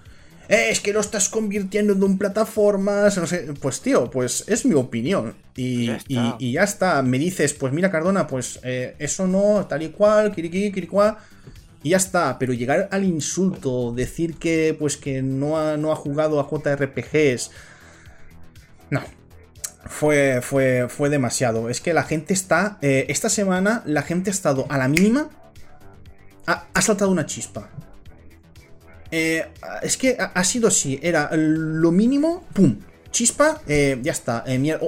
Eh, es que lo estás convirtiendo en un plataformas, no sé. Pues tío, pues es mi opinión. Y Ya y- ya está. Me dices, pues mira, Cardona, pues eh, eso no, tal y cual, kiriqui, kirikuá. Y ya está. Pero llegar al insulto, decir que pues que no ha, no ha jugado a JRPGs. No, fue, fue, fue demasiado. Es que la gente está. eh, esta semana la gente ha estado a la mínima. Ha, saltado una chispa. Eh, es que ha, sido así. Era lo mínimo. ¡Pum! Chispa. eh, ya está.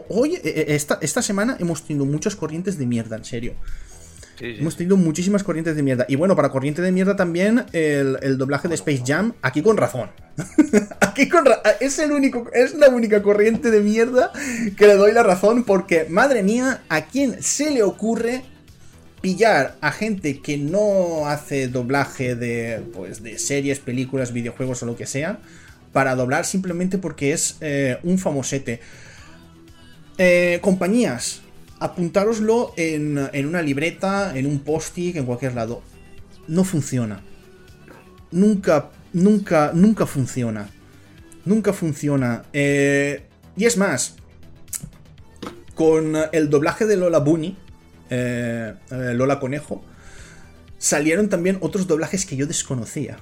Hoy, esta, esta semana hemos tenido muchas corrientes de mierda, en serio. Hemos tenido muchísimas corrientes de mierda. Y bueno, para corriente de mierda también el, el doblaje de Space Jam, aquí con razón. aquí con ra- es el único, es la única corriente de mierda que le doy la razón porque, madre mía, ¿a quién se le ocurre pillar a gente que no hace doblaje de, pues, de series, películas, videojuegos o lo que sea para doblar simplemente porque es eh, un famosete? Eh, compañías, apuntároslo en, en una libreta, en un post-it, en cualquier lado. No funciona. Nunca, nunca, nunca funciona. Nunca funciona. Eh, y es más, con el doblaje de Lola Bunny, eh, eh, Lola Conejo, salieron también otros doblajes que yo desconocía.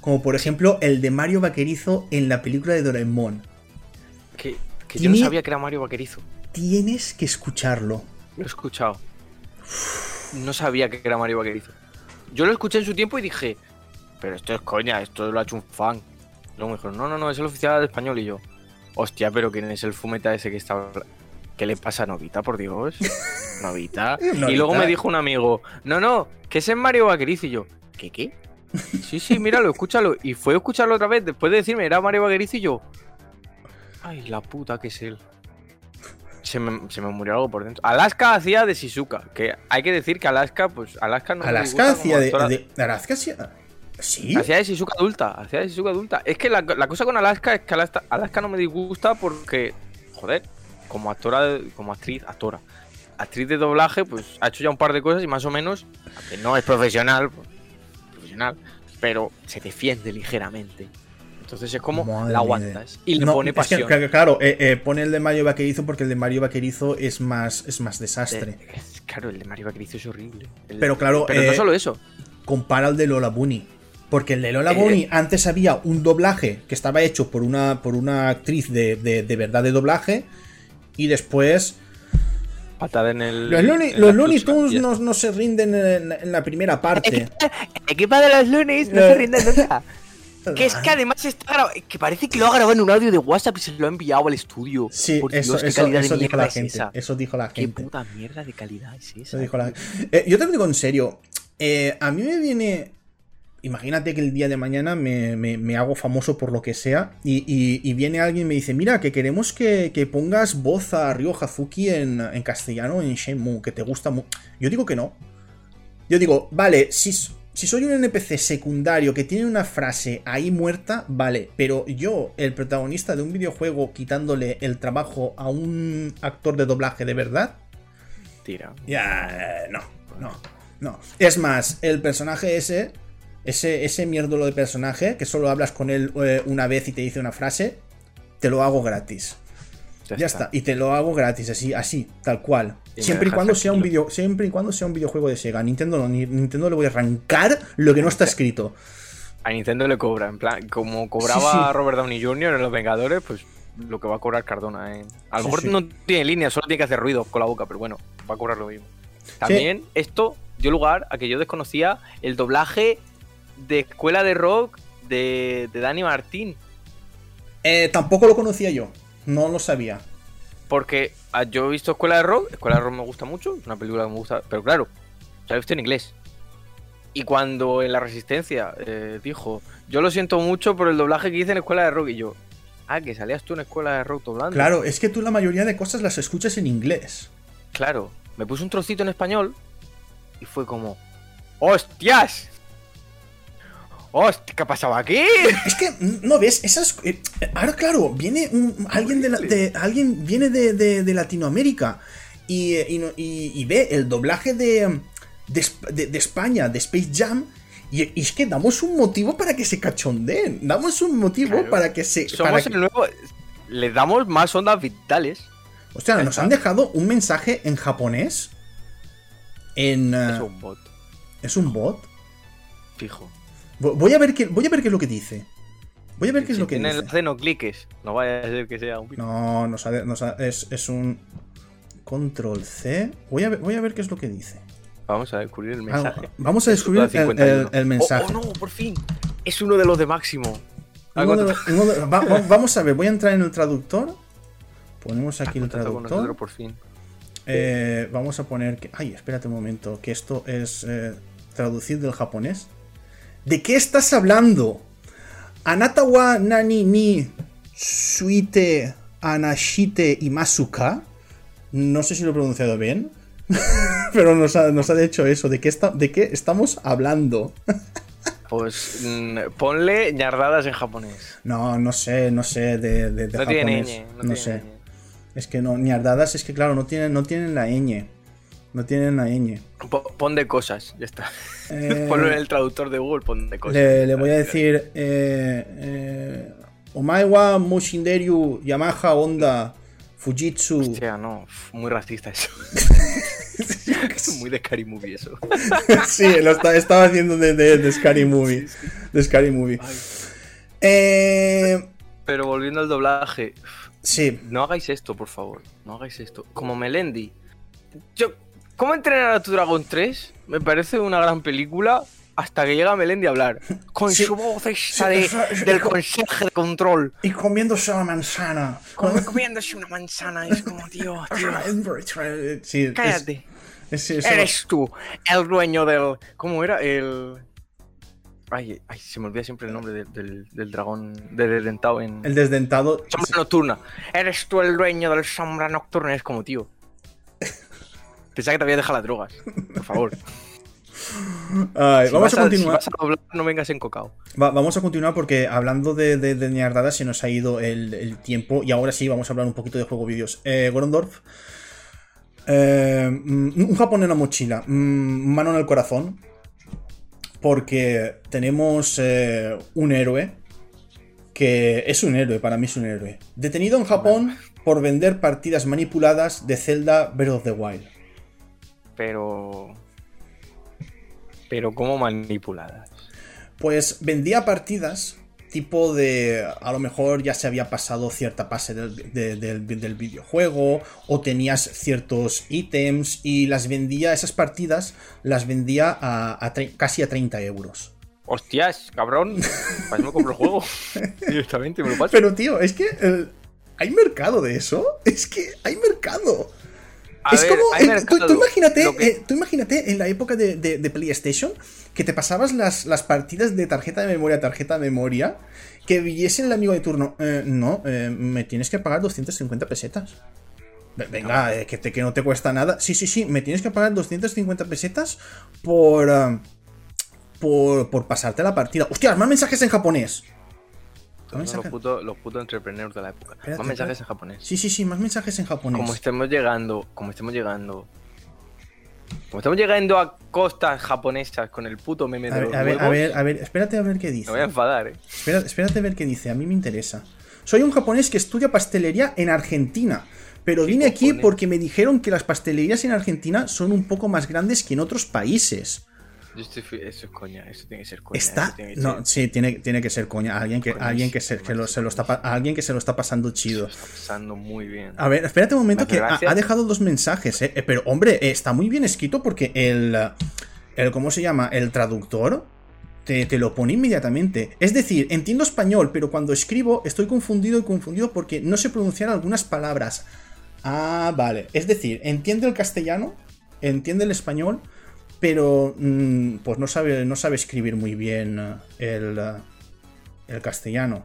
Como por ejemplo el de Mario Vaquerizo en la película de Doraemon. Que, que yo no sabía que era Mario Vaquerizo. Tienes que escucharlo. Lo he escuchado. No sabía que era Mario Vaquerizo. Yo lo escuché en su tiempo y dije, pero esto es coña, esto lo ha hecho un fan. Luego me dijeron, no, no, no, es el oficial de español. Y yo, hostia, pero ¿quién es el fumeta ese que está. ¿Qué le pasa a Novita, por Dios? Novita. Novita. Y luego me dijo un amigo, no, no, que ese es Mario Vaquerizo. Y yo, ¿qué qué? Sí, sí, míralo, escúchalo. Y fue a escucharlo otra vez después de decirme, era Mario Vaquerizo. Y yo, ay, la puta que es él. Se me, se me murió algo por dentro. Alaska hacía de Shizuka. Que hay que decir que Alaska, pues Alaska no me Alaska hacía de, Alaska hacía. ¿Sí? Hacía de Shizuka adulta, hacía de Shizuka adulta. Es que la, la cosa con Alaska es que Alaska, Alaska no me disgusta porque, joder, como actora, como actriz, actora, actriz de doblaje, pues ha hecho ya un par de cosas y más o menos, aunque no es profesional, pues, profesional, pero se defiende ligeramente. Entonces es como Madre la aguantas y le No, pone es que, pasión. claro, eh, eh, pone el de Mario Vaquerizo porque el de Mario Vaquerizo es más, es más desastre. Eh, claro, el de Mario Vaquerizo es horrible. El- Pero claro, pero no solo eso. Compara al de Lola Bunny. Porque el de Lola Eh, Bunny antes había un doblaje que estaba hecho por una, por una actriz de, de- de verdad de doblaje. Y después. Patada en el. Los Looney, en los Looney Tunes no, no se rinden en, en la primera parte. El equipo de los lunes no se rinde nunca. Que es que además está grabado. Que parece que lo ha grabado en un audio de WhatsApp y se lo ha enviado al estudio. Sí, Por eso, Dios, qué eso, calidad de dijo la es gente. esa. Eso dijo la Qué gente. puta mierda de calidad es esa. Eso dijo la- Eh, yo te lo digo en serio. Eh, a mí me viene. Imagínate que el día de mañana me, me- me hago famoso por lo que sea. Y, y- y viene alguien y me dice: Mira, que queremos que, que pongas voz a Ryo Hazuki en, en castellano en Shenmue, que te gusta mucho. Yo digo que no. Yo digo, vale, si, s- si soy un NPC secundario que tiene una frase ahí muerta, vale. Pero yo, el protagonista de un videojuego, quitándole el trabajo a un actor de doblaje de verdad. Tira. Ya, eh, no, no, no. Es más, el personaje ese ese, ese mierdulo de personaje, que solo hablas con él eh, una vez y te dice una frase, te lo hago gratis. Ya, está. Y te lo hago gratis, así, así, tal cual. siempre y cuando sea un video, siempre y cuando sea un videojuego de Sega. Nintendo no, Nintendo le voy a arrancar lo que no está escrito. A Nintendo le cobra, en plan, como cobraba Robert Downey Jr. en Los Vengadores, pues lo que va a cobrar Cardona. ¿eh? A lo mejor no tiene línea, solo tiene que hacer ruido con la boca, pero bueno, va a cobrar lo mismo. También esto dio lugar a que yo desconocía el doblaje de Escuela de Rock de, de Dani Martín. Eh, tampoco lo conocía yo, no lo sabía. Porque ah, yo he visto Escuela de Rock, Escuela de Rock me gusta mucho, es una película que me gusta, pero claro, se ha visto en inglés. Y cuando en La Resistencia eh, dijo, yo lo siento mucho por el doblaje que hice en Escuela de Rock, y yo, ah, que salías tú en Escuela de Rock doblando. Claro, es que tú la mayoría de cosas las escuchas en inglés. Claro, me puse un trocito en español y fue como, ¡hostias! ¡Hostia! ¿Qué pasaba aquí? Es que, ¿no ves? Esas. Eh, ahora, claro, viene alguien de, alguien viene de, Latinoamérica y, y, ve el doblaje de, de, España, de Space Jam. Y, es que damos un motivo para que se cachondeen. Damos un motivo para que se. Somos el nuevo. Le damos más ondas vitales. O sea, nos han dejado un mensaje en japonés. En. es eh, un bot. ¿Es un bot? Fijo. Voy a ver qué, voy a ver qué es lo que dice. Voy a ver qué es lo que dice. En el no cliques. No vaya a ser que sea un No, no, sabe, no es, es, un control C. Voy a, ver, voy a ver qué es lo que dice. Vamos a descubrir el mensaje. vamos a descubrir el, mensaje. Oh, oh, no, por fin. Es uno de los de máximo. vamos a ver, voy a entrar en el traductor. Ponemos aquí el traductor. por fin. Eh, vamos a poner que. Ay, espérate un momento. Que esto es eh, traducir del japonés. ¿De qué estás hablando? Anatawa nani ni suite anashite imasuka. No sé si lo he pronunciado bien. pero nos ha, nos dicho eso. ¿De qué, está, ¿De qué estamos hablando? Pues mm, ponle ñardadas en japonés. No, no sé, no sé de, de, no Tiene no, sé. Es que no, ñardadas es que claro, no tienen, no tienen la ñ. No tienen la ñ. Pon de cosas, ya está. Eh, Ponlo en el traductor de Google, pon de cosas. Le, voy a decir. Eh, eh, Omaiwa, Mushinderyu, Yamaha, Honda, Fujitsu. Hostia, no, muy racista eso. es muy de Scary Movie eso. sí, lo estaba haciendo de, de, Scary Movie. De Scary Movie. Eh, Pero volviendo al doblaje. Sí. No hagáis esto, por favor. No hagáis esto. Como Melendi. Yo ¿Cómo entrenar a tu dragón 3? Me parece una gran película hasta que llega Melendi a hablar. Con su voz esa de, del consejo de control. Y comiéndose una manzana. comiéndose una manzana. Es como, tío, tío. Cállate. Eres tú, el dueño del. ¿Cómo era? El. Ay, ay, se me olvida siempre el nombre del, del, dragón de desdentado en. El desdentado. Sombra nocturna. Eres tú el dueño del sombra nocturna. Es como, tío. Pensaba que te había dejado las drogas. Por favor. vamos a, continuar. no vengas encocado. vamos a continuar porque hablando de, de, se nos ha ido el, tiempo y ahora sí vamos a hablar un poquito de juego vídeos. Eh, Gorondorf. Eh, mm, un Japón en la mochila. Mm, mano en el corazón. Porque tenemos eh, un héroe. Que es un héroe, para mí es un héroe. Detenido en Japón por vender partidas manipuladas de Zelda Breath of the Wild pero. Pero ¿cómo manipuladas? Pues vendía partidas tipo de a lo mejor ya se había pasado cierta fase del, videojuego o tenías ciertos ítems y las vendía, esas partidas las vendía a, casi a 30 euros. Hostias, cabrón, pues me compro el juego directamente, me lo paso. Pero tío, es que hay mercado de eso, es que hay mercado es como. Eh, tú, imagínate, eh, tú, imagínate en la época de, PlayStation que te pasabas las, las, partidas de tarjeta de memoria tarjeta de memoria. Que viese el amigo de turno. Eh, no, me tienes que pagar 250 pesetas. Venga, que, te, que no te cuesta nada. Sí, sí, sí, me tienes que pagar 250 pesetas por. por, por pasarte la partida. ¡Hostia! Más mensajes en japonés los, putos, los entrepreneurs de la época. más mensajes en japonés. Sí, sí, sí, más mensajes en japonés. Como estemos llegando, como estemos llegando Como estamos llegando a costas japonesas con el puto meme de A los ver, a ver, a ver, a ver, espérate a ver qué dice. Me voy a enfadar, eh. Espérate a ver qué dice, a mí me interesa. Soy un japonés que estudia pastelería en Argentina, pero ¿Qué vine aquí porque me dijeron que las pastelerías en Argentina son un poco más grandes que en otros países. Yo estoy fi- Eso es coña, eso tiene que ser coña. Está. eso tiene que No, sí, tiene, tiene que ser coña. Alguien que, alguien que, se, que lo, se lo está, alguien que se lo está pasando chido. Está pasando muy bien. A ver, espérate un momento que ha dejado dos mensajes, eh. Eh, Pero, hombre, eh, está muy bien escrito porque el. el ¿Cómo se llama? El traductor te, te lo pone inmediatamente. Es decir, entiendo español, pero cuando escribo estoy confundido y confundido porque no sé pronunciar algunas palabras. Ah, vale. Es decir, entiende el castellano, entiende el español, pero mm, pues no sabe, no sabe escribir muy bien eh, el, eh, el castellano.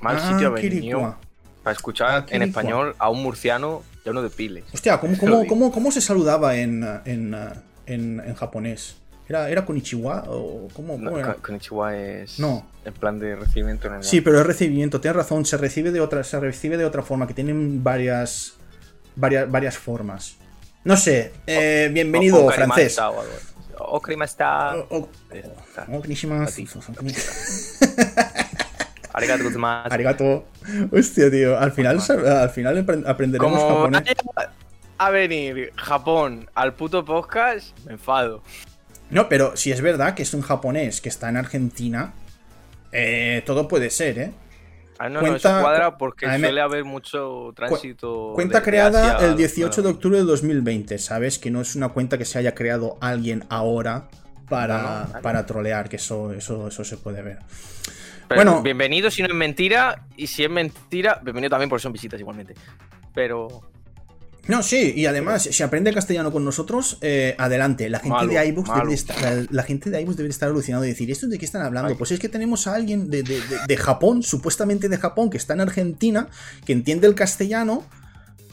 Mal Ah, sitio venido para escuchar Ah, en español a un murciano lleno de piles. Hostia, ¿cómo, Lo cómo, digo. cómo, cómo se saludaba en, en, en, en japonés? ¿Era, ¿Era Konichiwa o cómo, No, cómo era? Ko- Konnichiwa es No. en plan de recibimiento normal. Sí, pero es recibimiento, tienes razón, se recibe de otra, se recibe de otra forma, que tienen varias, varias, varias formas. No sé, eh, bienvenido, O- o francés. algo así. O karimashita. O- o- Ya está. Arigato gozaimasu. Arigato. Hostia, tío, al final, al final apren- aprenderemos Como japonés. a venir Japón al puto podcast, me enfado. No, pero si es verdad que es un japonés que está en Argentina, eh, todo puede ser, ¿eh? Ah, no, Cuenta- no, eso cuadra porque a mí me- suele haber mucho tránsito. Cuenta creada Asia el a- 18 de octubre de 2020, ¿sabes? Que no es una cuenta que se haya creado alguien ahora para, No, para trolear, que eso, eso, eso se puede ver. pero bueno. Bienvenido si no es mentira. Y si es mentira, bienvenido también porque son visitas igualmente. Pero. No, sí, y además, si aprende castellano con nosotros, eh, adelante. La gente Malo, de iBooks debe de estar, la, la gente de iBooks debe de estar alucinando y decir, ¿esto de qué están hablando? Ay. Pues es que tenemos a alguien de, de- de- de Japón, supuestamente de Japón, que está en Argentina, que entiende el castellano,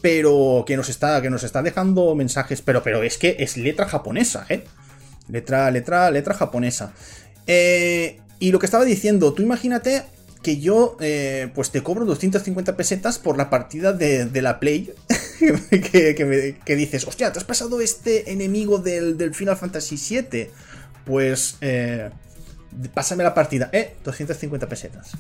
pero que nos está, que nos está dejando mensajes. Pero, pero es que es letra japonesa, ¿eh? Letra, letra, letra japonesa. Eh, y lo que estaba diciendo, tú imagínate que yo, eh, pues te cobro 250 pesetas por la partida de, de la Play. que, que me- que dices, hostia, ¿te has pasado este enemigo del, del Final Fantasy VII? Pues, eh, pásame la partida. Eh, 250 pesetas.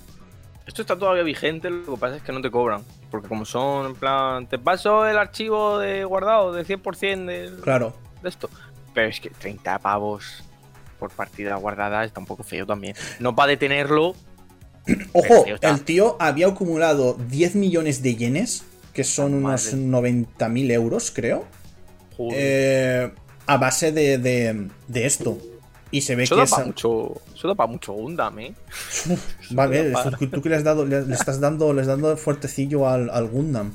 Esto está todavía vigente, lo que pasa es que no te cobran. Porque como son, en plan, te paso el archivo de guardado de 100% del, Claro. de esto. Pero es que 30 pavos por partida guardada está un poco feo también. No para detenerlo. Ojo, el tío había acumulado 10 millones de yenes, que son unos 90.000 euros, creo. eh, a base de, de, de esto. Y se ve eso que da para mucho. Eso da para mucho Gundam, eh. Va a ver, da esto- para- tú que le, has dado, le, le estás dando, dando fuertecillo al, al Gundam.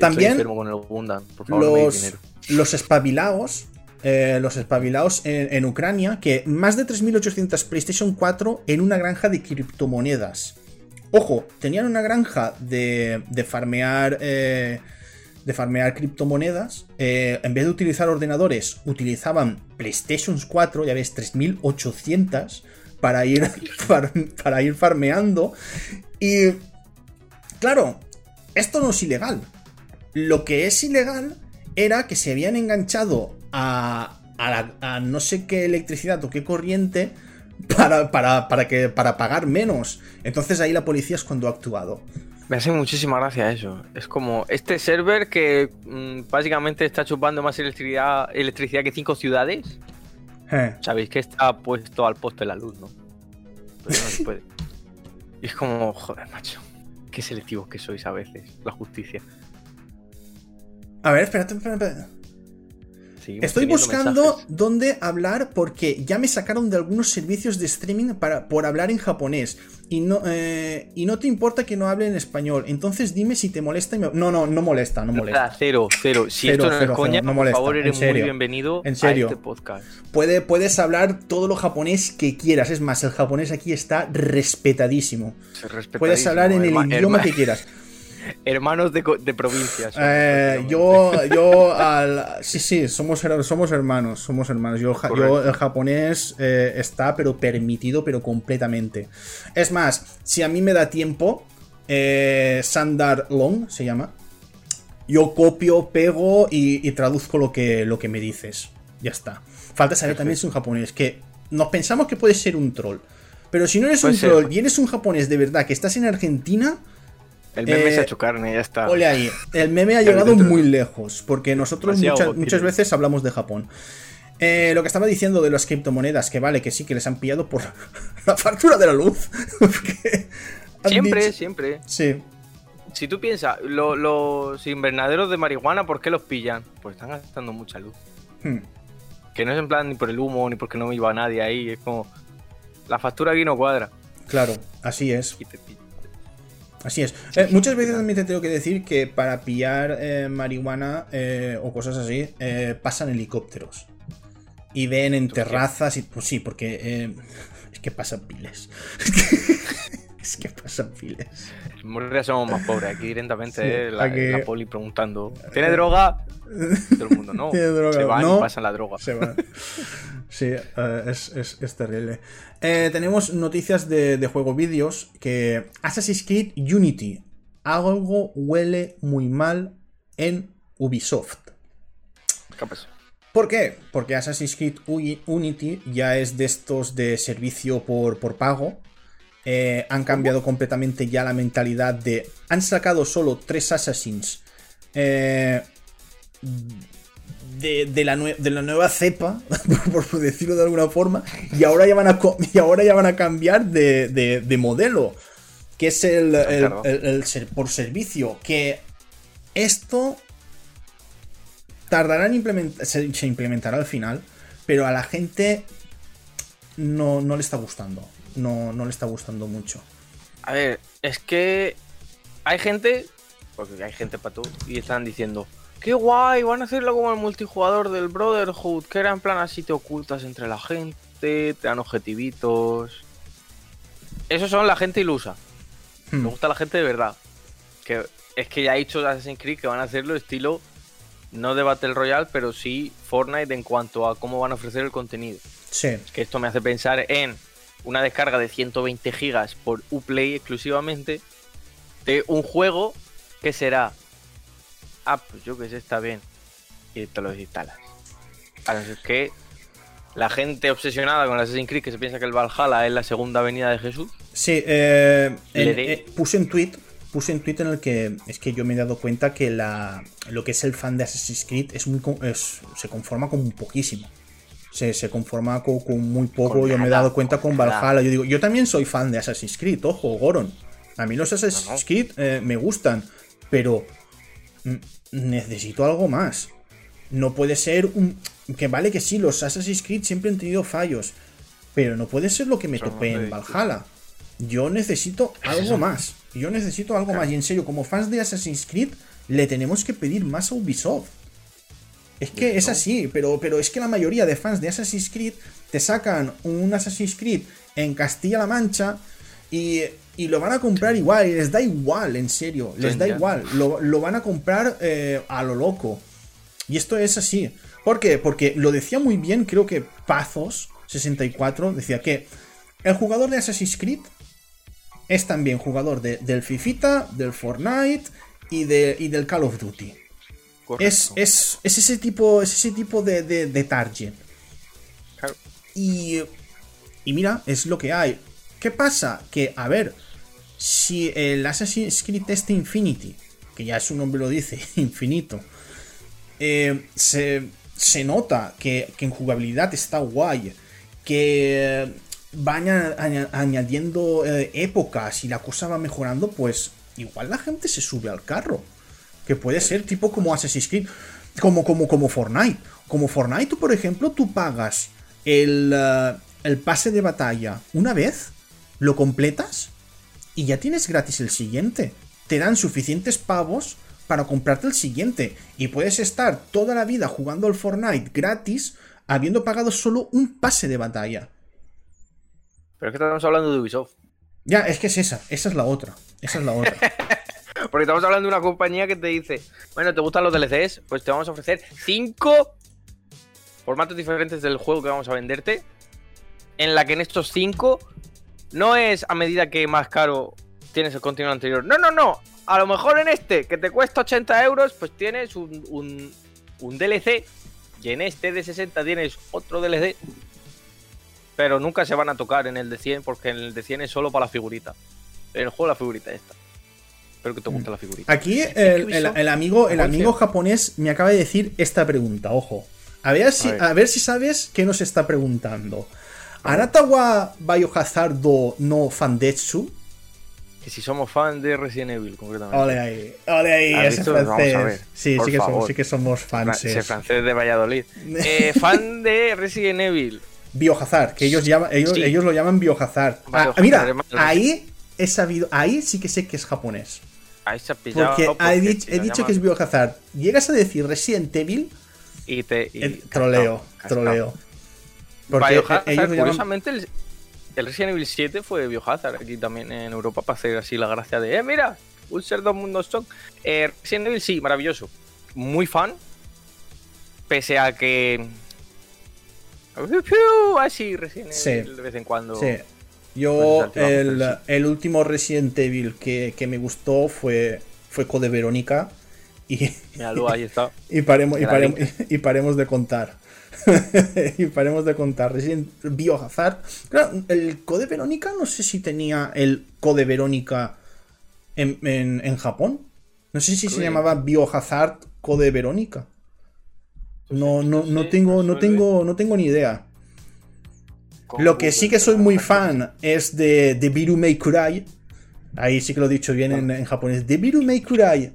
También con el Gundam, por favor, Los, los espabilaos. eh, los espabilaos en, en Ucrania, que más de 3.800 PlayStation 4 en una granja de criptomonedas. Ojo, tenían una granja de, farmear. eh, de farmear criptomonedas. eh, en vez de utilizar ordenadores, utilizaban PlayStation 4, ya ves, 3.800 para ir, para ir farmeando. Y. Claro, esto no es ilegal. Lo que es ilegal era que se habían enganchado a, a no sé qué electricidad o qué corriente para, para, para, que, para pagar menos. Entonces ahí la policía es cuando ha actuado. Me hace muchísima gracia eso. Es como este server que mm, básicamente está chupando más electricidad, electricidad que cinco ciudades. Eh, Sabéis que está puesto al poste la luz, ¿no? Pero no se puede. Y es como, joder, macho. Qué selectivos que sois a veces, la justicia. A ver, espérate, espérate. espérate. Seguimos Estoy buscando mensajes. dónde hablar porque ya me sacaron de algunos servicios de streaming para, por hablar en japonés. Y no, eh, y no te importa que no hable en español. Entonces dime si te molesta. y me- No, no, no molesta, no molesta. Nada, cero, cero. Si Cero, esto no cero, es coña, cero, no por molesta, favor, en eres muy bienvenido En serio. a este podcast. Puede, puedes hablar todo lo japonés que quieras. Es más, el japonés aquí está respetadísimo. Puedes hablar en el idioma que quieras. Hermanos de, provincias. Eh, yo, yo, al, sí, sí, somos, her- somos hermanos, somos hermanos. Yo, yo el japonés eh, está, pero permitido, pero completamente. Es más, si a mí me da tiempo, eh, Sandar Long se llama. Yo copio, pego y, y traduzco lo que, lo que me dices. Ya está. Falta saber también si es un japonés, que nos pensamos que puede ser un troll. Pero si no eres un troll y eres un japonés de verdad que estás en Argentina. El meme se ha hecho carne, ya está. Ole ahí. El meme ha llegado muy lejos. Porque nosotros muchas veces hablamos de Japón. Eh, lo que estaba diciendo de las criptomonedas, que vale, que sí, que les han pillado por la factura de la luz. siempre, siempre. Sí. Si tú piensas, los invernaderos de marihuana, ¿por qué los pillan? Pues están gastando mucha luz. Hmm. Que no es en plan ni por el humo, ni porque no iba nadie ahí. Es como. La factura aquí no cuadra. Claro, así es. Así es. Eh, muchas veces también te tengo que decir que para pillar eh, marihuana o cosas así, pasan helicópteros y ven en terrazas y pues sí, porque eh, es que pasan piles. es que pasan piles. En Murcia somos más pobres, aquí directamente la, poli preguntando, ¿tiene droga? Todo el mundo, no. ¿Tiene droga? Se van y pasan la droga. Se van. Sí, eh, es, terrible. Eh, tenemos noticias de, de juego vídeos que Assassin's Creed Unity. Algo huele muy mal en Ubisoft. ¿Por qué? Porque Assassin's Creed Unity ya es de estos de servicio por, por pago. Eh, han cambiado completamente ya la mentalidad de... Han sacado solo tres Assassins eh, de, la de, la nueva cepa, por decirlo de alguna forma, y ahora ya van a, y ahora ya van a cambiar de, modelo, que es el, el, por servicio, que esto tardará en implementar, se, implementará al final, pero a la gente no, no le está gustando. No, no le está gustando mucho. A ver, es que hay gente, porque hay gente para tú, y están diciendo, qué guay, van a hacerlo como el multijugador del Brotherhood, que era en plan así te ocultas entre la gente, te dan objetivitos. Esos son la gente ilusa. Me hmm. gusta la gente de verdad. Que es que ya ha dicho Assassin's Creed que van a hacerlo estilo no de Battle Royale, pero sí Fortnite en cuanto a cómo van a ofrecer el contenido. Sí. que esto me hace pensar en una descarga de 120 gigas por Uplay exclusivamente de un juego que será. Ah, pues yo que sé, está bien. Y te lo instalas. Así que la gente obsesionada con Assassin's Creed que se piensa que el Valhalla es la segunda venida de Jesús. Sí, eh, eh puse un tweet puse en Twitter en el que es que yo me he dado cuenta que la, lo que es el fan de Assassin's Creed es muy, se conforma con muy poquísimo. Se, conforma con, muy poco. yo me he dado cuenta con Valhalla. Yo digo, yo también soy fan de Assassin's Creed, ojo, Goron. A mí los Assassin's Creed eh, me gustan, pero necesito algo más. No puede ser un. Que vale que sí, los Assassin's Creed siempre han tenido fallos. Pero no puede ser lo que me topé en Valhalla. Yo necesito algo más. Yo necesito algo más. Y en serio, como fans de Assassin's Creed, le tenemos que pedir más a Ubisoft. Es que es así, pero, pero es que la mayoría de fans de Assassin's Creed te sacan un Assassin's Creed en Castilla-La Mancha y, lo van a comprar igual, y les da igual, en serio, les da igual, lo, van a comprar eh, a lo loco. Y esto es así. ¿Por qué? Porque lo decía muy bien, creo que Pazos64 decía que el jugador de Assassin's Creed es también jugador del Fifita, del Fortnite y, de, del Call of Duty. Es, ese tipo, ese tipo de, de, target. Y, y mira, es lo que hay. ¿Qué pasa? Que, a ver, si el Assassin's Creed Test Infinity, que ya su nombre lo dice, infinito, eh, se, nota que, que, en jugabilidad está guay, que van añadiendo eh, épocas y la cosa va mejorando, pues igual la gente se sube al carro. Que puede ser tipo como Assassin's Creed, como, como, como Fortnite. Como Fortnite, tú, por ejemplo, tú pagas el, eh, el pase de batalla una vez, lo completas y ya tienes gratis el siguiente. Te dan suficientes pavos para comprarte el siguiente. Y puedes estar toda la vida jugando al Fortnite gratis habiendo pagado solo un pase de batalla. Pero es que estamos hablando de Ubisoft. Ya, es que es esa, esa es la otra. Esa es la otra. Porque estamos hablando de una compañía que te dice, bueno, ¿te gustan los DLCs? Pues te vamos a ofrecer cinco formatos diferentes del juego que vamos a venderte. En la que en estos cinco no es a medida que más caro tienes el contenido anterior. No, no, no. A lo mejor en este, que te cuesta 80 euros, pues tienes un, un, un DLC Y en este de 60 tienes otro DLC. Pero nunca se van a tocar en el de 100 porque en el de 100 es solo para la figurita. En el juego la figurita esta. Espero que te guste la figurita. Aquí el, el- el amigo, el amigo japonés me acaba de decir esta pregunta, ojo. A ver si, A ver. a ver si sabes qué nos está preguntando. ¿Anata wa Biohazard do no Fandetsu? Que si somos fan de Resident Evil, concretamente. Ole ahí, ole ahí, ¿Has ese visto? Vamos a ver, francés. Sí, sí que, somos, sí que somos Fra- fans. Ese francés de Valladolid. Eh, fan de Resident Evil. Biohazard, que ellos, llaman, ellos, Sí. ellos lo llaman Biohazard. Ah, mira, ahí he sabido, ahí sí que sé que es japonés. Ahí se ha pillado. Porque, porque he, dicho, he que es Biohazard. Llegas a decir Resident Evil, Y te. y- eh, troleo, troleo. Porque Biohazard, ellos lo llaman... curiosamente, el, el Resident Evil 7 fue Biohazard aquí también en Europa para hacer así la gracia de, eh, mira, un ser dos mundos son. Eh, Resident Evil sí, maravilloso. Muy fan. Pese a que. Así, Resident Sí. Evil de vez en cuando. Sí. Pues Yo, es altibajos, el, el último Resident Evil que, que me gustó fue, fue Code Verónica. Y, Míralo, ahí está. y, paremos, y, paremos, y paremos de contar. y paremos de contar. Resident Biohazard. Claro, el Code Verónica, no sé si tenía el Code Verónica en, en, en Japón. No sé si se Creo llamaba Biohazard Code Verónica. No, no, no sé, tengo, no tengo, no tengo ni idea. Lo que sí que soy muy fan es de, de Biru Meikurai. Ahí sí que lo he dicho bien en, en japonés. De Biru Meikurai.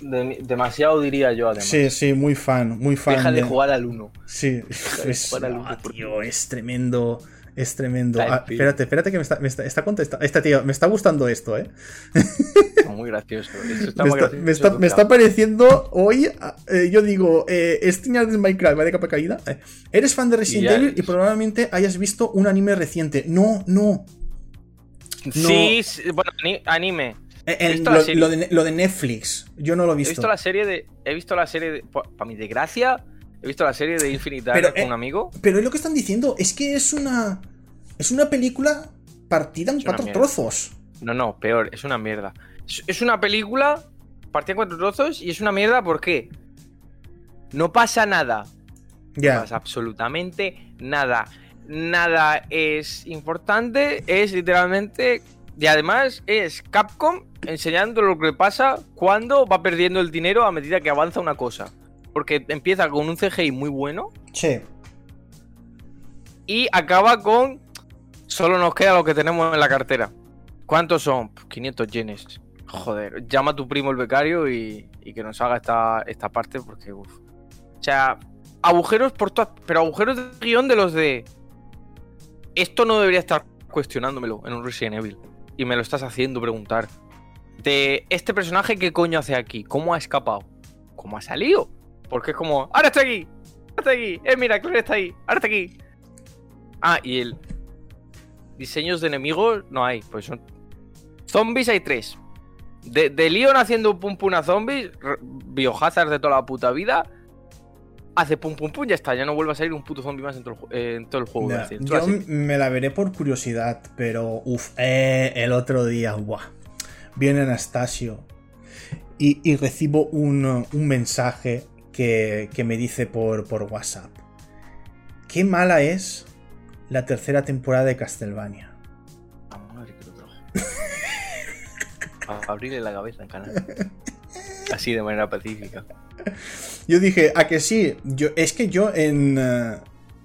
De- demasiado diría yo, además. Sí, sí, muy fan, muy fan. Deja de jugar al 1. Sí, es, jugar al ah, uno, por tío, es tremendo. Es tremendo. Está Ah, espérate, espérate que me está, me está, está contesta- Esta tío, me está gustando esto, eh. Muy gracioso. Esto está Me muy está, gracioso, me está- me está pareciendo hoy. ah, eh, yo digo, eh, Estiñas de Minecraft, va de capa caída. Eh, eres fan de Resident Evil y probablemente hayas visto un anime reciente. No, no. Sí, sí, bueno, ani- anime. Eh, visto lo, de, lo de Netflix. Yo no lo he He visto. visto la serie de. He visto la serie de. Para mi desgracia, he visto la serie de Infinite Pero, Dark con un amigo. Pero es lo que están diciendo. Es que es una. Es una película partida en Es cuatro trozos. No, no, peor, es una mierda. Es, es una película partida en cuatro trozos y es una mierda ¿por qué? No pasa nada. No Ya. pasa absolutamente nada. Nada es importante, es literalmente. Y además es Capcom enseñando lo que pasa cuando va perdiendo el dinero a medida que avanza una cosa. Porque empieza con un CGI muy bueno Che. y acaba con. Solo nos queda lo que tenemos en la cartera. ¿Cuántos son? Pues 500 yenes. Joder, llama a tu primo el becario y, que nos haga esta, esta parte porque, uff. O sea, agujeros por todas. Pero agujeros de guion de los de. Esto no debería estar cuestionándomelo en un Resident Evil. Y me lo estás haciendo preguntar. De este personaje, ¿qué coño hace aquí? ¿Cómo ha escapado? ¿Cómo ha salido? Porque es como. ¡Ahora está aquí! ¡Ahora está aquí! ¡Eh, mira, Claire está ahí! ¡Ahora está aquí! Ah, y el. Diseños de enemigos no hay, pues son. Zombies hay tres. De, de Leon haciendo pum pum a zombies, biohazard de toda la puta vida. Hace pum pum pum, ya está, ya no vuelve a salir un puto zombie más en todo el, eh, en todo el juego. Decir, Yo me la veré por curiosidad, pero uff, eh, el otro día, buah, viene Anastasio y, y recibo un, un mensaje que, que me dice por, por WhatsApp. Qué mala es la tercera temporada de Castlevania. Ah, madre que lo trajo. A abrirle la cabeza canal. Así de manera pacífica. Yo dije, a que sí, yo, es que yo en, uh,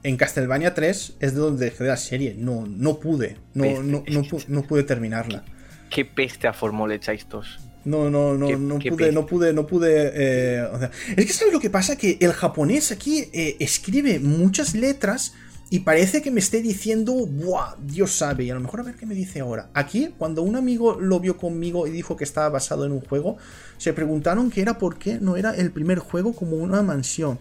en Castlevania 3 es de donde dejé la serie, no, no pude, no, Peste, no, no, pude terminarla. Qué peste a Formol echáis todos. No, no, no, Qué- no qué pude, no pude, no pude. eh, o sea, es que sabes lo que pasa, que el japonés aquí eh, escribe muchas letras y parece que me esté diciendo, ¡buah! Dios sabe. Y a lo mejor a ver qué me dice ahora. Aquí, cuando un amigo lo vio conmigo y dijo que estaba basado en un juego, se preguntaron que era por qué no era el primer juego como una mansión.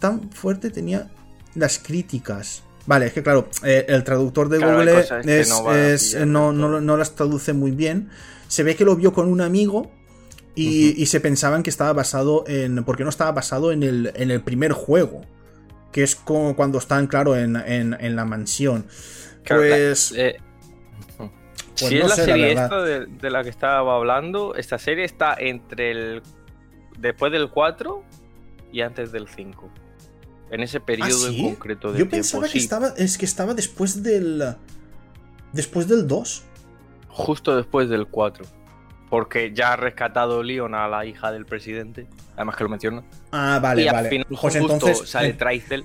Tan fuerte tenía las críticas. Vale, es que claro, eh, el traductor de Claro, Google es, no es- no, no las traduce muy bien. Se ve que lo vio con un amigo y, y se pensaban que estaba basado en. Porque no estaba basado en el, en el primer juego. Que es como cuando están, claro, en, en- en la mansión. Claro, la- Pues. eh, Pues si no es la sé, serie esta de, de la que estaba hablando, esta serie está entre el. Después del 4 y antes del 5. En ese periodo ¿Ah, sí? en concreto de Yo tiempo. pensaba que estaba. Es que estaba después del. Después del 2. Justo después del 4. Porque ya ha rescatado Leon a la hija del presidente. Además que lo menciona. Ah, vale, y al vale. final Pues justo entonces. sale Traizel.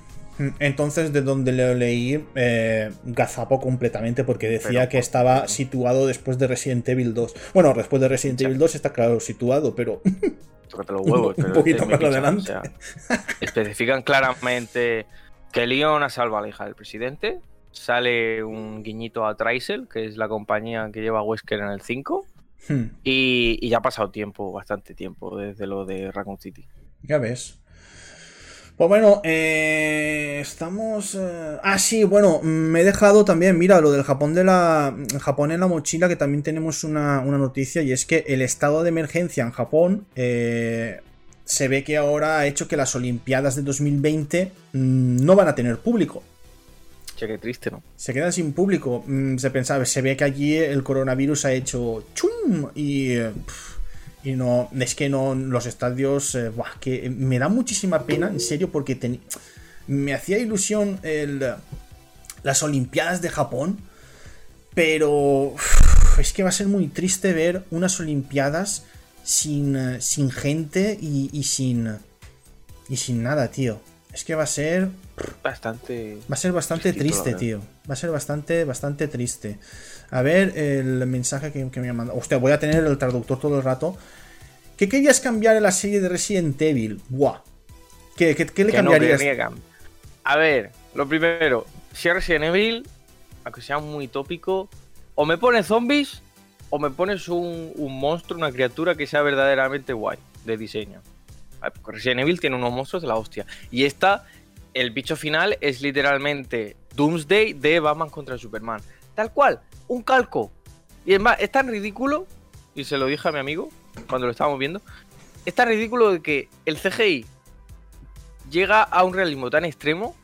Entonces, de donde lo leí, eh, gazapo completamente porque decía Pero, que estaba situado después de Resident Evil 2. Bueno, después de Resident. Evil 2 está claro situado, pero Tócate los huevos. un pero poquito es más adelante. Chan, o sea, especifican claramente que Leon ha salvado a la hija del presidente. Sale un guiñito a Traizel, que es la compañía que lleva Wesker en el 5. Hmm, Y, y ya ha pasado tiempo, bastante tiempo, desde lo de Raccoon City. ya ves. Pues bueno, eh, estamos... eh, Ah, sí, bueno, me he dejado también, mira, lo del Japón de la... Japón en la mochila, que también tenemos una, una noticia, y es que el estado de emergencia en Japón eh, se ve que ahora ha hecho que las Olimpiadas de 2020 mm, no van a tener público. Che, qué triste, ¿no? Se quedan sin público. Mm, Se pensaba, se ve que allí el coronavirus ha hecho chum y y no es que no los estadios eh, buah, que me da muchísima pena, en serio, porque me hacía ilusión el las Olimpiadas de Japón, pero es que va a ser muy triste ver unas Olimpiadas sin, sin gente y sin y sin nada, tío. Es que va a ser Bastante. Va a ser bastante triste, tío. Va a ser bastante, bastante triste. A ver el mensaje que, que me ha mandado. Hostia, voy a tener el traductor todo el rato. ¿Qué querías cambiar en la serie de Resident Evil? Buah. ¿Qué, qué- qué le que cambiarías? A ver, lo primero, si es Resident Evil, aunque sea muy tópico, o me pones zombies o me pones un, un monstruo, una criatura que sea verdaderamente guay de diseño. Porque Resident Evil tiene unos monstruos de la hostia. Y esta, el bicho final es literalmente Doomsday de Batman contra Superman. Tal cual, un calco. Y es más, es tan ridículo, y se lo dije a mi amigo cuando lo estábamos viendo, es tan ridículo de que el CGI llega a un realismo tan extremo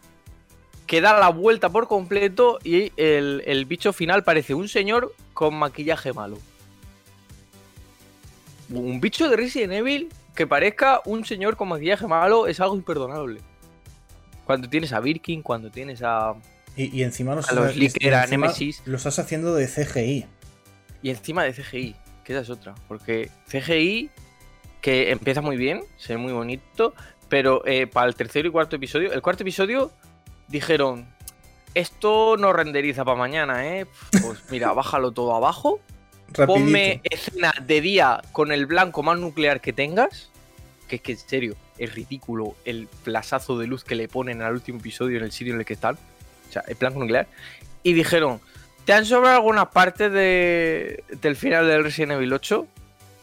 que da la vuelta por completo y el, el bicho final parece un señor con maquillaje malo. Un bicho de Resident Evil que parezca un señor con maquillaje malo es algo imperdonable. Cuando tienes a Birkin, cuando tienes a... Y, y encima los, A los y Licker, a Nemesis. lo estás haciendo de CGI. Y encima de CGI, que esa es otra. Porque CGI, que empieza muy bien, se ve muy bonito, pero eh, para el tercero y cuarto episodio, el cuarto episodio dijeron, esto no renderiza para mañana, ¿eh? Pues mira, bájalo todo abajo, Rapidito. ponme escena de día con el blanco más nuclear que tengas, que es que en serio, es ridículo el plazazo de luz que le ponen al último episodio en el sitio en el que están, o sea, el blanco nuclear, y dijeron, ¿te han sobrado algunas partes de, del final del Resident Evil 8?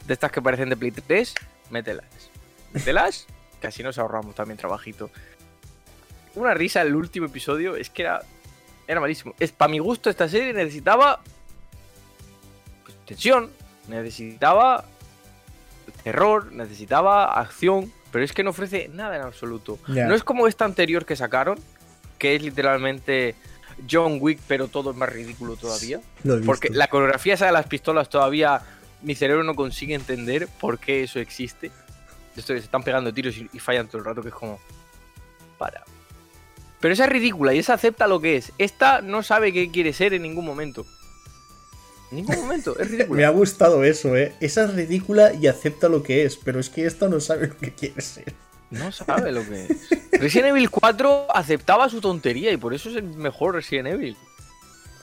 De estas que parecen de Play 3, mételas. Mételas, que así nos ahorramos también trabajito. Una risa el último episodio, es que era, era malísimo. Es, para mi gusto esta serie necesitaba tensión, necesitaba terror, necesitaba acción, pero es que no ofrece nada en absoluto. No es como esta anterior que sacaron, que es literalmente John Wick, pero todo es más ridículo todavía. Porque la coreografía esa de las pistolas todavía mi cerebro no consigue entender por qué eso existe. Esto se están pegando tiros y, y fallan todo el rato, que es como. Para. Pero esa es ridícula y esa acepta lo que es. Esta no sabe qué quiere ser en ningún momento. En ningún momento, es Me ridícula. ha gustado eso, ¿eh? Esa es ridícula y acepta lo que es, pero es que esta no sabe lo que quiere ser. No sabe lo que es. Resident Evil 4 aceptaba su tontería y por eso es el mejor Resident Evil.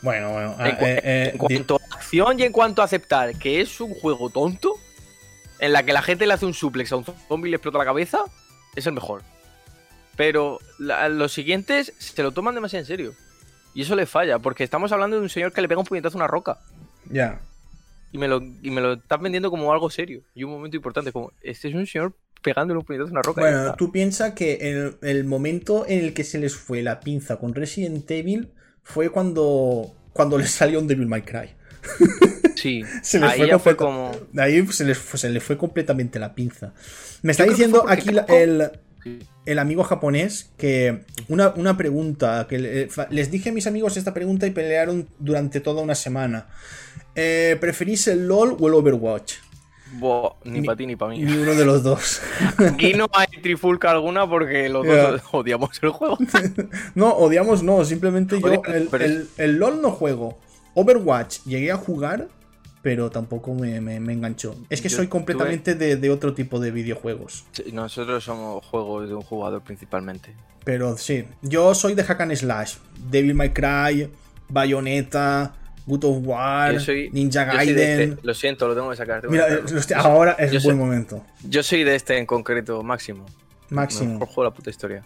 Bueno, bueno. ah, En, cu- eh, eh, en cuanto a acción y en cuanto a aceptar que es un juego tonto, en la que la gente le hace un suplex a un zombie y le explota la cabeza, es el mejor. Pero la- los siguientes se lo toman demasiado en serio. Y eso le falla, porque estamos hablando de un señor que le pega un puñetazo a una roca. Ya. Y me lo, y me lo están vendiendo como algo serio. Y un momento importante, como, este es un señor pegándole un puñetazo a una roca. Bueno, tú piensas que el, el momento en el que se les fue la pinza con Resident Evil fue cuando, cuando les salió un Devil May Cry. Sí, Se les ahí fue ya fue como... Ahí se les, fue, se les fue completamente la pinza. Me está diciendo aquí la- el. El amigo japonés que una, una pregunta que le- fa- les dije a mis amigos esta pregunta y pelearon durante toda una semana. Eh, ¿Preferís el LOL o el Overwatch? Ni, para ti ni para mí. Ni uno de los dos. Aquí no hay trifulca alguna porque los dos odiamos el juego. no, odiamos no, simplemente yo el, el, LOL no juego. Overwatch llegué a jugar, pero tampoco me, enganchó. Es que soy completamente de, otro tipo de videojuegos. nosotros somos juegos de un jugador principalmente. Pero sí, yo soy de Hack and Slash. Devil May Cry, Bayonetta, Good of War, Ninja Gaiden. Este. Lo siento, lo tengo que sacar. Mira, ahora es el buen momento. Yo soy de este en concreto, máximo. Máximo. Por juego la puta historia.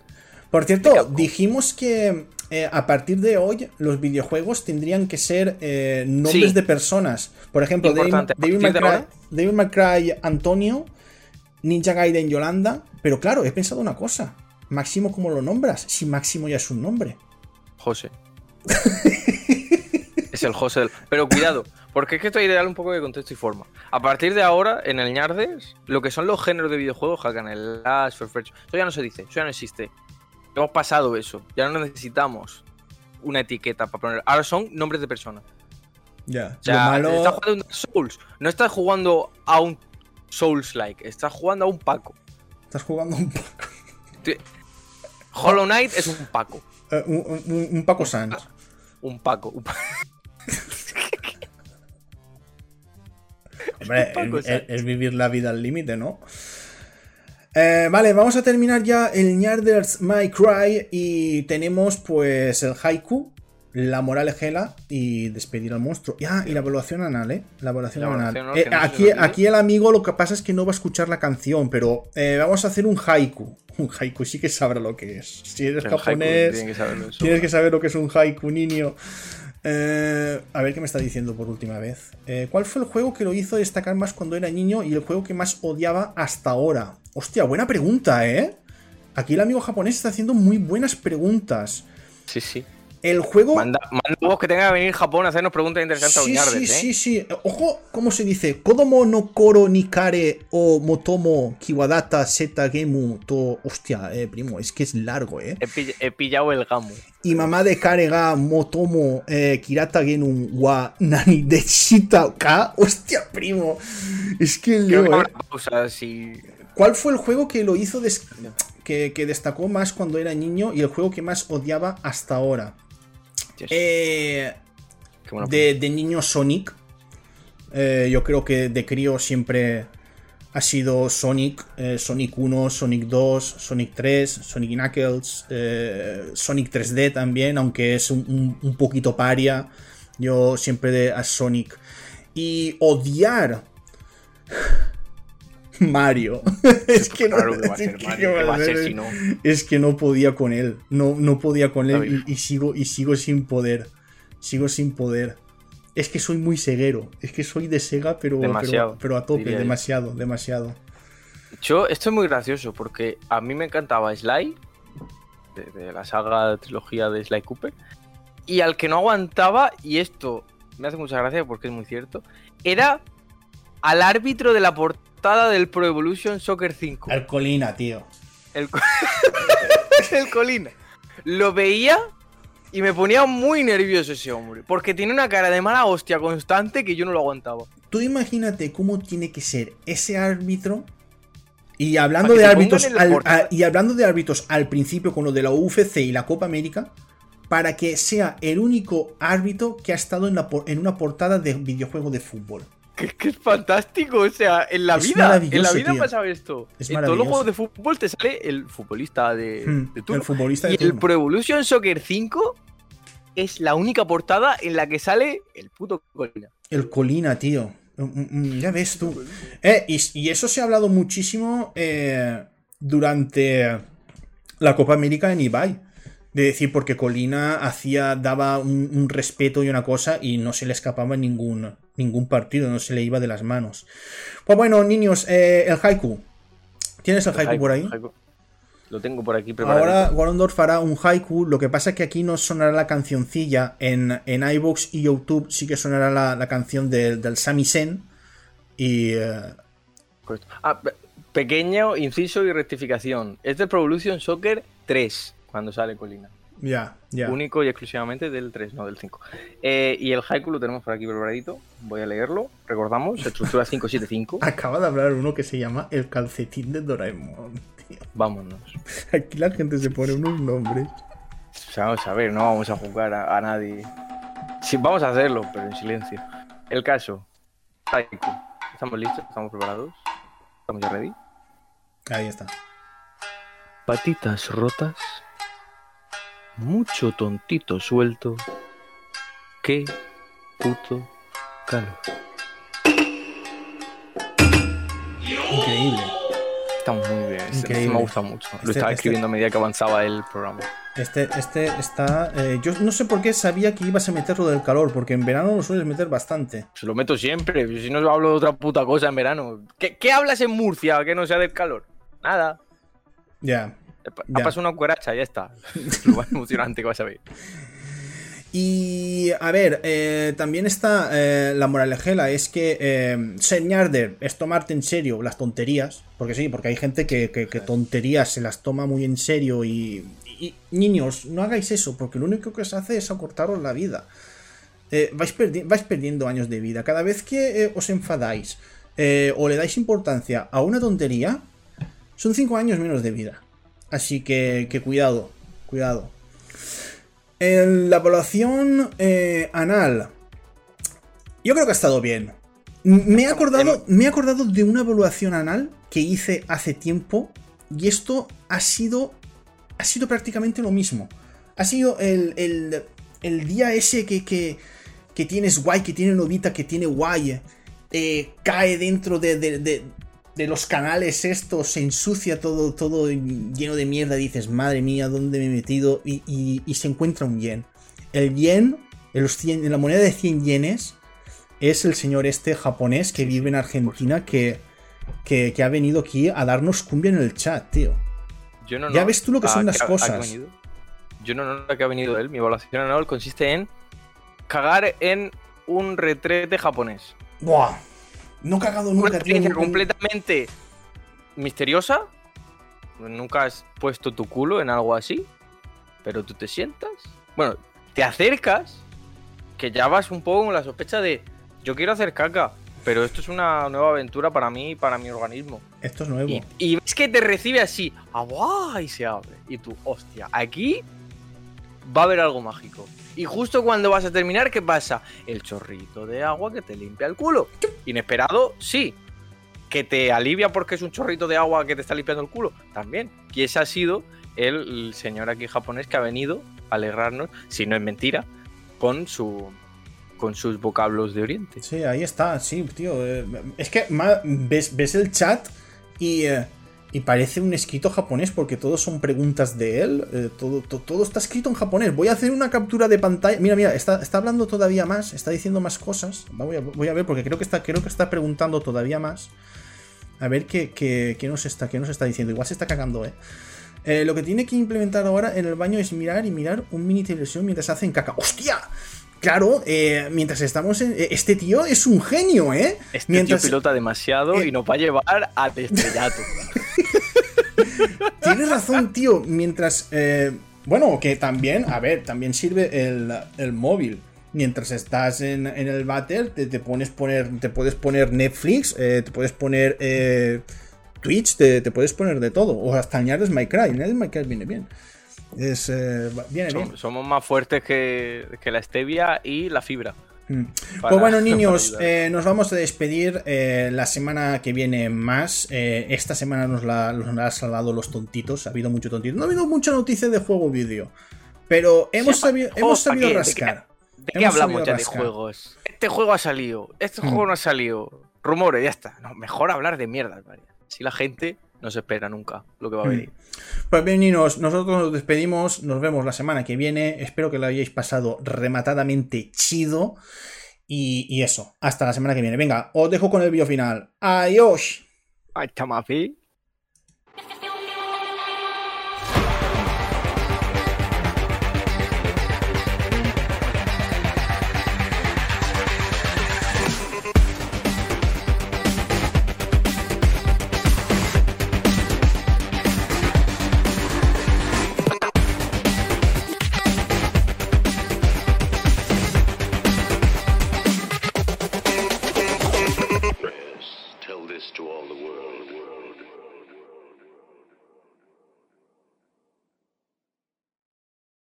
Por cierto, dijimos que eh, a partir de hoy los videojuegos tendrían que ser eh, nombres de personas. Por ejemplo, David, McCray, Antonio, Ninja Gaiden Yolanda. Pero claro, he pensado una cosa. Máximo, ¿cómo lo nombras? Si Máximo ya es un nombre. José. es el José. Pero cuidado, porque es que esto hay que darle un poco de contexto y forma. A partir de ahora, en el Ñardes, lo que son los géneros de videojuegos, Hack el Slash, eso ya no se dice, eso ya no existe. Hemos pasado eso, ya no necesitamos una etiqueta para poner. Ahora son nombres de personas. Ya. O sea, estás jugando a Souls, no estás jugando a un Souls-like, estás jugando a un Paco. Estás jugando a un Paco. Hollow Knight es un Paco. Eh, un, Paco Sanz. Un Paco. Hombre, es, vivir la vida al límite, ¿no? Eh, vale, vamos a terminar ya el Nyarders My Cry y tenemos pues el haiku, la moral gela y despedir al monstruo. Ya, y la evaluación anal, ¿eh? La evaluación anal. Eh, aquí, aquí el amigo lo que pasa es que no va a escuchar la canción, pero vamos a hacer un haiku un haiku sí que sabrá lo que es. Si eres japonés, tienes que saber lo que es un haiku, niño. Eh, a ver qué me está diciendo por última vez. Eh, ¿Cuál fue el juego que lo hizo destacar más cuando era niño y el juego que más odiaba hasta ahora? Hostia, buena pregunta, ¿eh? Aquí el amigo japonés está haciendo muy buenas preguntas. Sí, sí. El juego. Manda, vos que tenga que venir Japón a hacernos preguntas interesantes sí, a Sí, ¿eh? sí, sí. Ojo, ¿cómo se dice? Kodomo no Koro Nikare o Motomo Kiwadata Seta Gemu to. Hostia, eh, primo, es que es largo, ¿eh? He, pillado el gamu. Y mamá de Karega Motomo eh, Kirata Genu wa Nani de Shita Ka. Hostia, primo. Es que leo. Eh. Pausa, si... ¿Cuál fue el juego que lo hizo que, que, destacó más cuando era niño y el juego que más odiaba hasta ahora? Eh, de, niño Sonic. Eh, yo creo que de crío siempre ha sido Sonic, eh, Sonic 1, Sonic 2, Sonic 3, Sonic Knuckles, Sonic 3D también, aunque es un, poquito paria. Yo siempre de, a Sonic. Y odiar Mario. es que no, Es que no podía con él. No, no podía con él y, sigo, y sigo sin poder. Sigo sin poder. Es que soy muy ceguero. Es que soy de Sega, pero, pero, a tope. Demasiado, demasiado. Yo, esto es muy gracioso porque a mí me encantaba Sly, de, la saga trilogía de Sly Cooper, y al que no aguantaba, y esto me hace mucha gracia porque es muy cierto, era al árbitro de la portada del Pro Evolution Soccer 5. El Colina, tío. El, el Colina. Lo veía y me ponía muy nervioso ese hombre. Porque tiene una cara de mala hostia constante que yo no lo aguantaba. Tú imagínate cómo tiene que ser ese árbitro. Y hablando de árbitros al, y hablando de árbitros al principio con lo de la UFC y la Copa América, para que sea el único árbitro que ha estado en, la, en una portada de videojuego de fútbol. Que, es fantástico, o sea, en la vida, en la vida ha pasado esto. en todos los juegos de fútbol te sale el futbolista de, hmm, El futbolista y el Pro Evolution Soccer 5 es la única portada en la que sale el puto Colina. El Colina, tío. Mm, mm, mm, ya ves tú. Eh, y, eso se ha hablado muchísimo eh, durante la Copa América en Ibai de decir, porque Colina hacía, daba un, respeto y una cosa y no se le escapaba ningún, ningún partido, no se le iba de las manos. Pues bueno, niños, eh, el haiku. ¿Tienes el, haiku, por ahí? Lo tengo por aquí preparado. Ahora Warondorf hará un haiku. Lo que pasa es que aquí no sonará la cancioncilla. En, en iVoox y YouTube sí que sonará la, canción del Samisen. Y. Eh, ah, pequeño inciso y rectificación. Es de Pro Evolution Soccer 3 cuando sale Colina. Ya, ya. Único y exclusivamente del 3, no del 5. Eh, y el haiku lo tenemos por aquí preparadito. Voy a leerlo. Recordamos, estructura 575. Acaba de hablar uno que se llama El calcetín de Doraemon, tío. Vámonos. Aquí la gente se pone unos nombres. Vamos a ver, no vamos a jugar a, a nadie. Sí, vamos a hacerlo, pero en silencio. El caso. Haiku. ¿Estamos listos? ¿Estamos preparados? ¿Estamos ya ready? Ahí está. Patitas rotas. Mucho tontito suelto. Qué puto calor. Increíble. Estamos muy bien. Este- este me gusta mucho. Lo Este- estaba este- escribiendo a medida que avanzaba el programa. Este, este está. eh, yo no sé por qué sabía que ibas a meter lo del calor, porque en verano lo sueles meter bastante. Se lo meto siempre. Si no hablo de otra puta cosa en verano. ¿Qué, qué hablas en Murcia que no sea del calor? Nada. Ya. Ha pasado una cucaracha, ya está. Lo más emocionante que vas a ver. Y a ver, eh, también está eh, la moralejela, es que eh, ser ñarder es tomarte en serio las tonterías, porque sí, porque hay gente que, que- que tonterías se las toma muy en serio y, y- niños, no hagáis eso, porque lo único que os hace es acortaros la vida. Eh, vais, perdi- vais perdiendo años de vida. Cada vez que eh, os enfadáis o le dais importancia a una tontería, son 5 años menos de vida. Así que, que cuidado, cuidado. En la evaluación eh, anal. Yo creo que ha estado bien. Me he, acordado, me he acordado de una evaluación anal que hice hace tiempo. Y esto ha sido. Ha sido prácticamente lo mismo. Ha sido el, el- el día ese que, que, que tienes guay, que tiene novita, que tiene guay. eh, cae dentro de, de- de- de los canales estos, se ensucia todo, todo lleno de mierda. Dices, madre mía, ¿dónde me he metido? Y, y- y se encuentra un yen. El yen, en, los 100 en la moneda de 100 yenes, es el señor este japonés que vive en Argentina que, que, que ha venido aquí a darnos cumbia en el chat, tío. Yo no, Ya no. ves tú lo que ¿A son las cosas. Yo no no a qué ha venido él. Mi evaluación anual consiste en cagar en un retrete japonés. Buah. No he cagado Una nunca, tío. experiencia en- completamente misteriosa. Nunca has puesto tu culo en algo así. Pero tú te sientas. Bueno, te acercas. Que ya vas un poco con la sospecha de. Yo quiero hacer caca. Pero esto es una nueva aventura para mí y para mi organismo. Esto es nuevo. Y, y ves que te recibe así, ¡aguá! y se abre. Y tú, hostia, aquí va a haber algo mágico. Y justo cuando vas a terminar, ¿qué pasa? El chorrito de agua que te limpia el culo. Inesperado, sí. Que te alivia porque es un chorrito de agua que te está limpiando el culo, también. Y ese ha sido el, señor aquí japonés que ha venido a alegrarnos, si no es mentira, con su con sus vocablos de Oriente. Sí, ahí está, sí, tío. eh, Es que ves, ves el chat y, eh, y parece un escrito japonés porque todos son preguntas de él. eh, todo, to- todo está escrito en japonés. Voy a hacer una captura de pantalla. Mira, mira, está, está hablando todavía más, está diciendo más cosas. Voy a, voy a ver porque creo que está, creo que está preguntando todavía más. A ver qué, qué- qué nos está, qué nos está diciendo. Igual se está cagando, ¿eh? Eh, Lo que tiene que implementar ahora en el baño es mirar y mirar un mini televisión mientras hacen caca. ¡Hostia! Claro, eh, mientras estamos en. eh, Este tío es un genio, ¿eh? Este mientras, tío pilota demasiado Eh. y nos va a llevar al estrellato. Tienes razón, tío. Mientras. eh, bueno, que también, a ver, también sirve el, el móvil. Mientras estás en, en el váter, te, te pones poner, te puedes poner Netflix, eh, te puedes poner eh, Twitch, te, te puedes poner de todo. O hasta añades Minecraft. Añades Minecraft viene bien. Es, viene bien. Som- somos más fuertes que, que la stevia y la fibra. Mm. pues bueno, niños, eh, nos vamos a despedir eh, la semana que viene más. Eh, esta semana nos la, nos la ha salvado los tontitos. Ha habido mucho tontito. No ha habido mucha noticia de juego vídeo. Pero hemos sabido, hemos ¿pa' sabido qué? ¿De rascar. ¿De qué hablamos ya de juegos? Este juego ha salido, este Mm. juego no ha salido. Rumores, ya está. No, mejor hablar de mierdas, María. Si la gente no se espera nunca lo que va a Mm. venir. Pues bien, niños, nosotros nos despedimos. Nos vemos la semana que viene. Espero que lo hayáis pasado rematadamente chido. Y, y eso, hasta la semana que viene. Venga, os dejo con el vídeo final. Adiós. Ay, chamapi.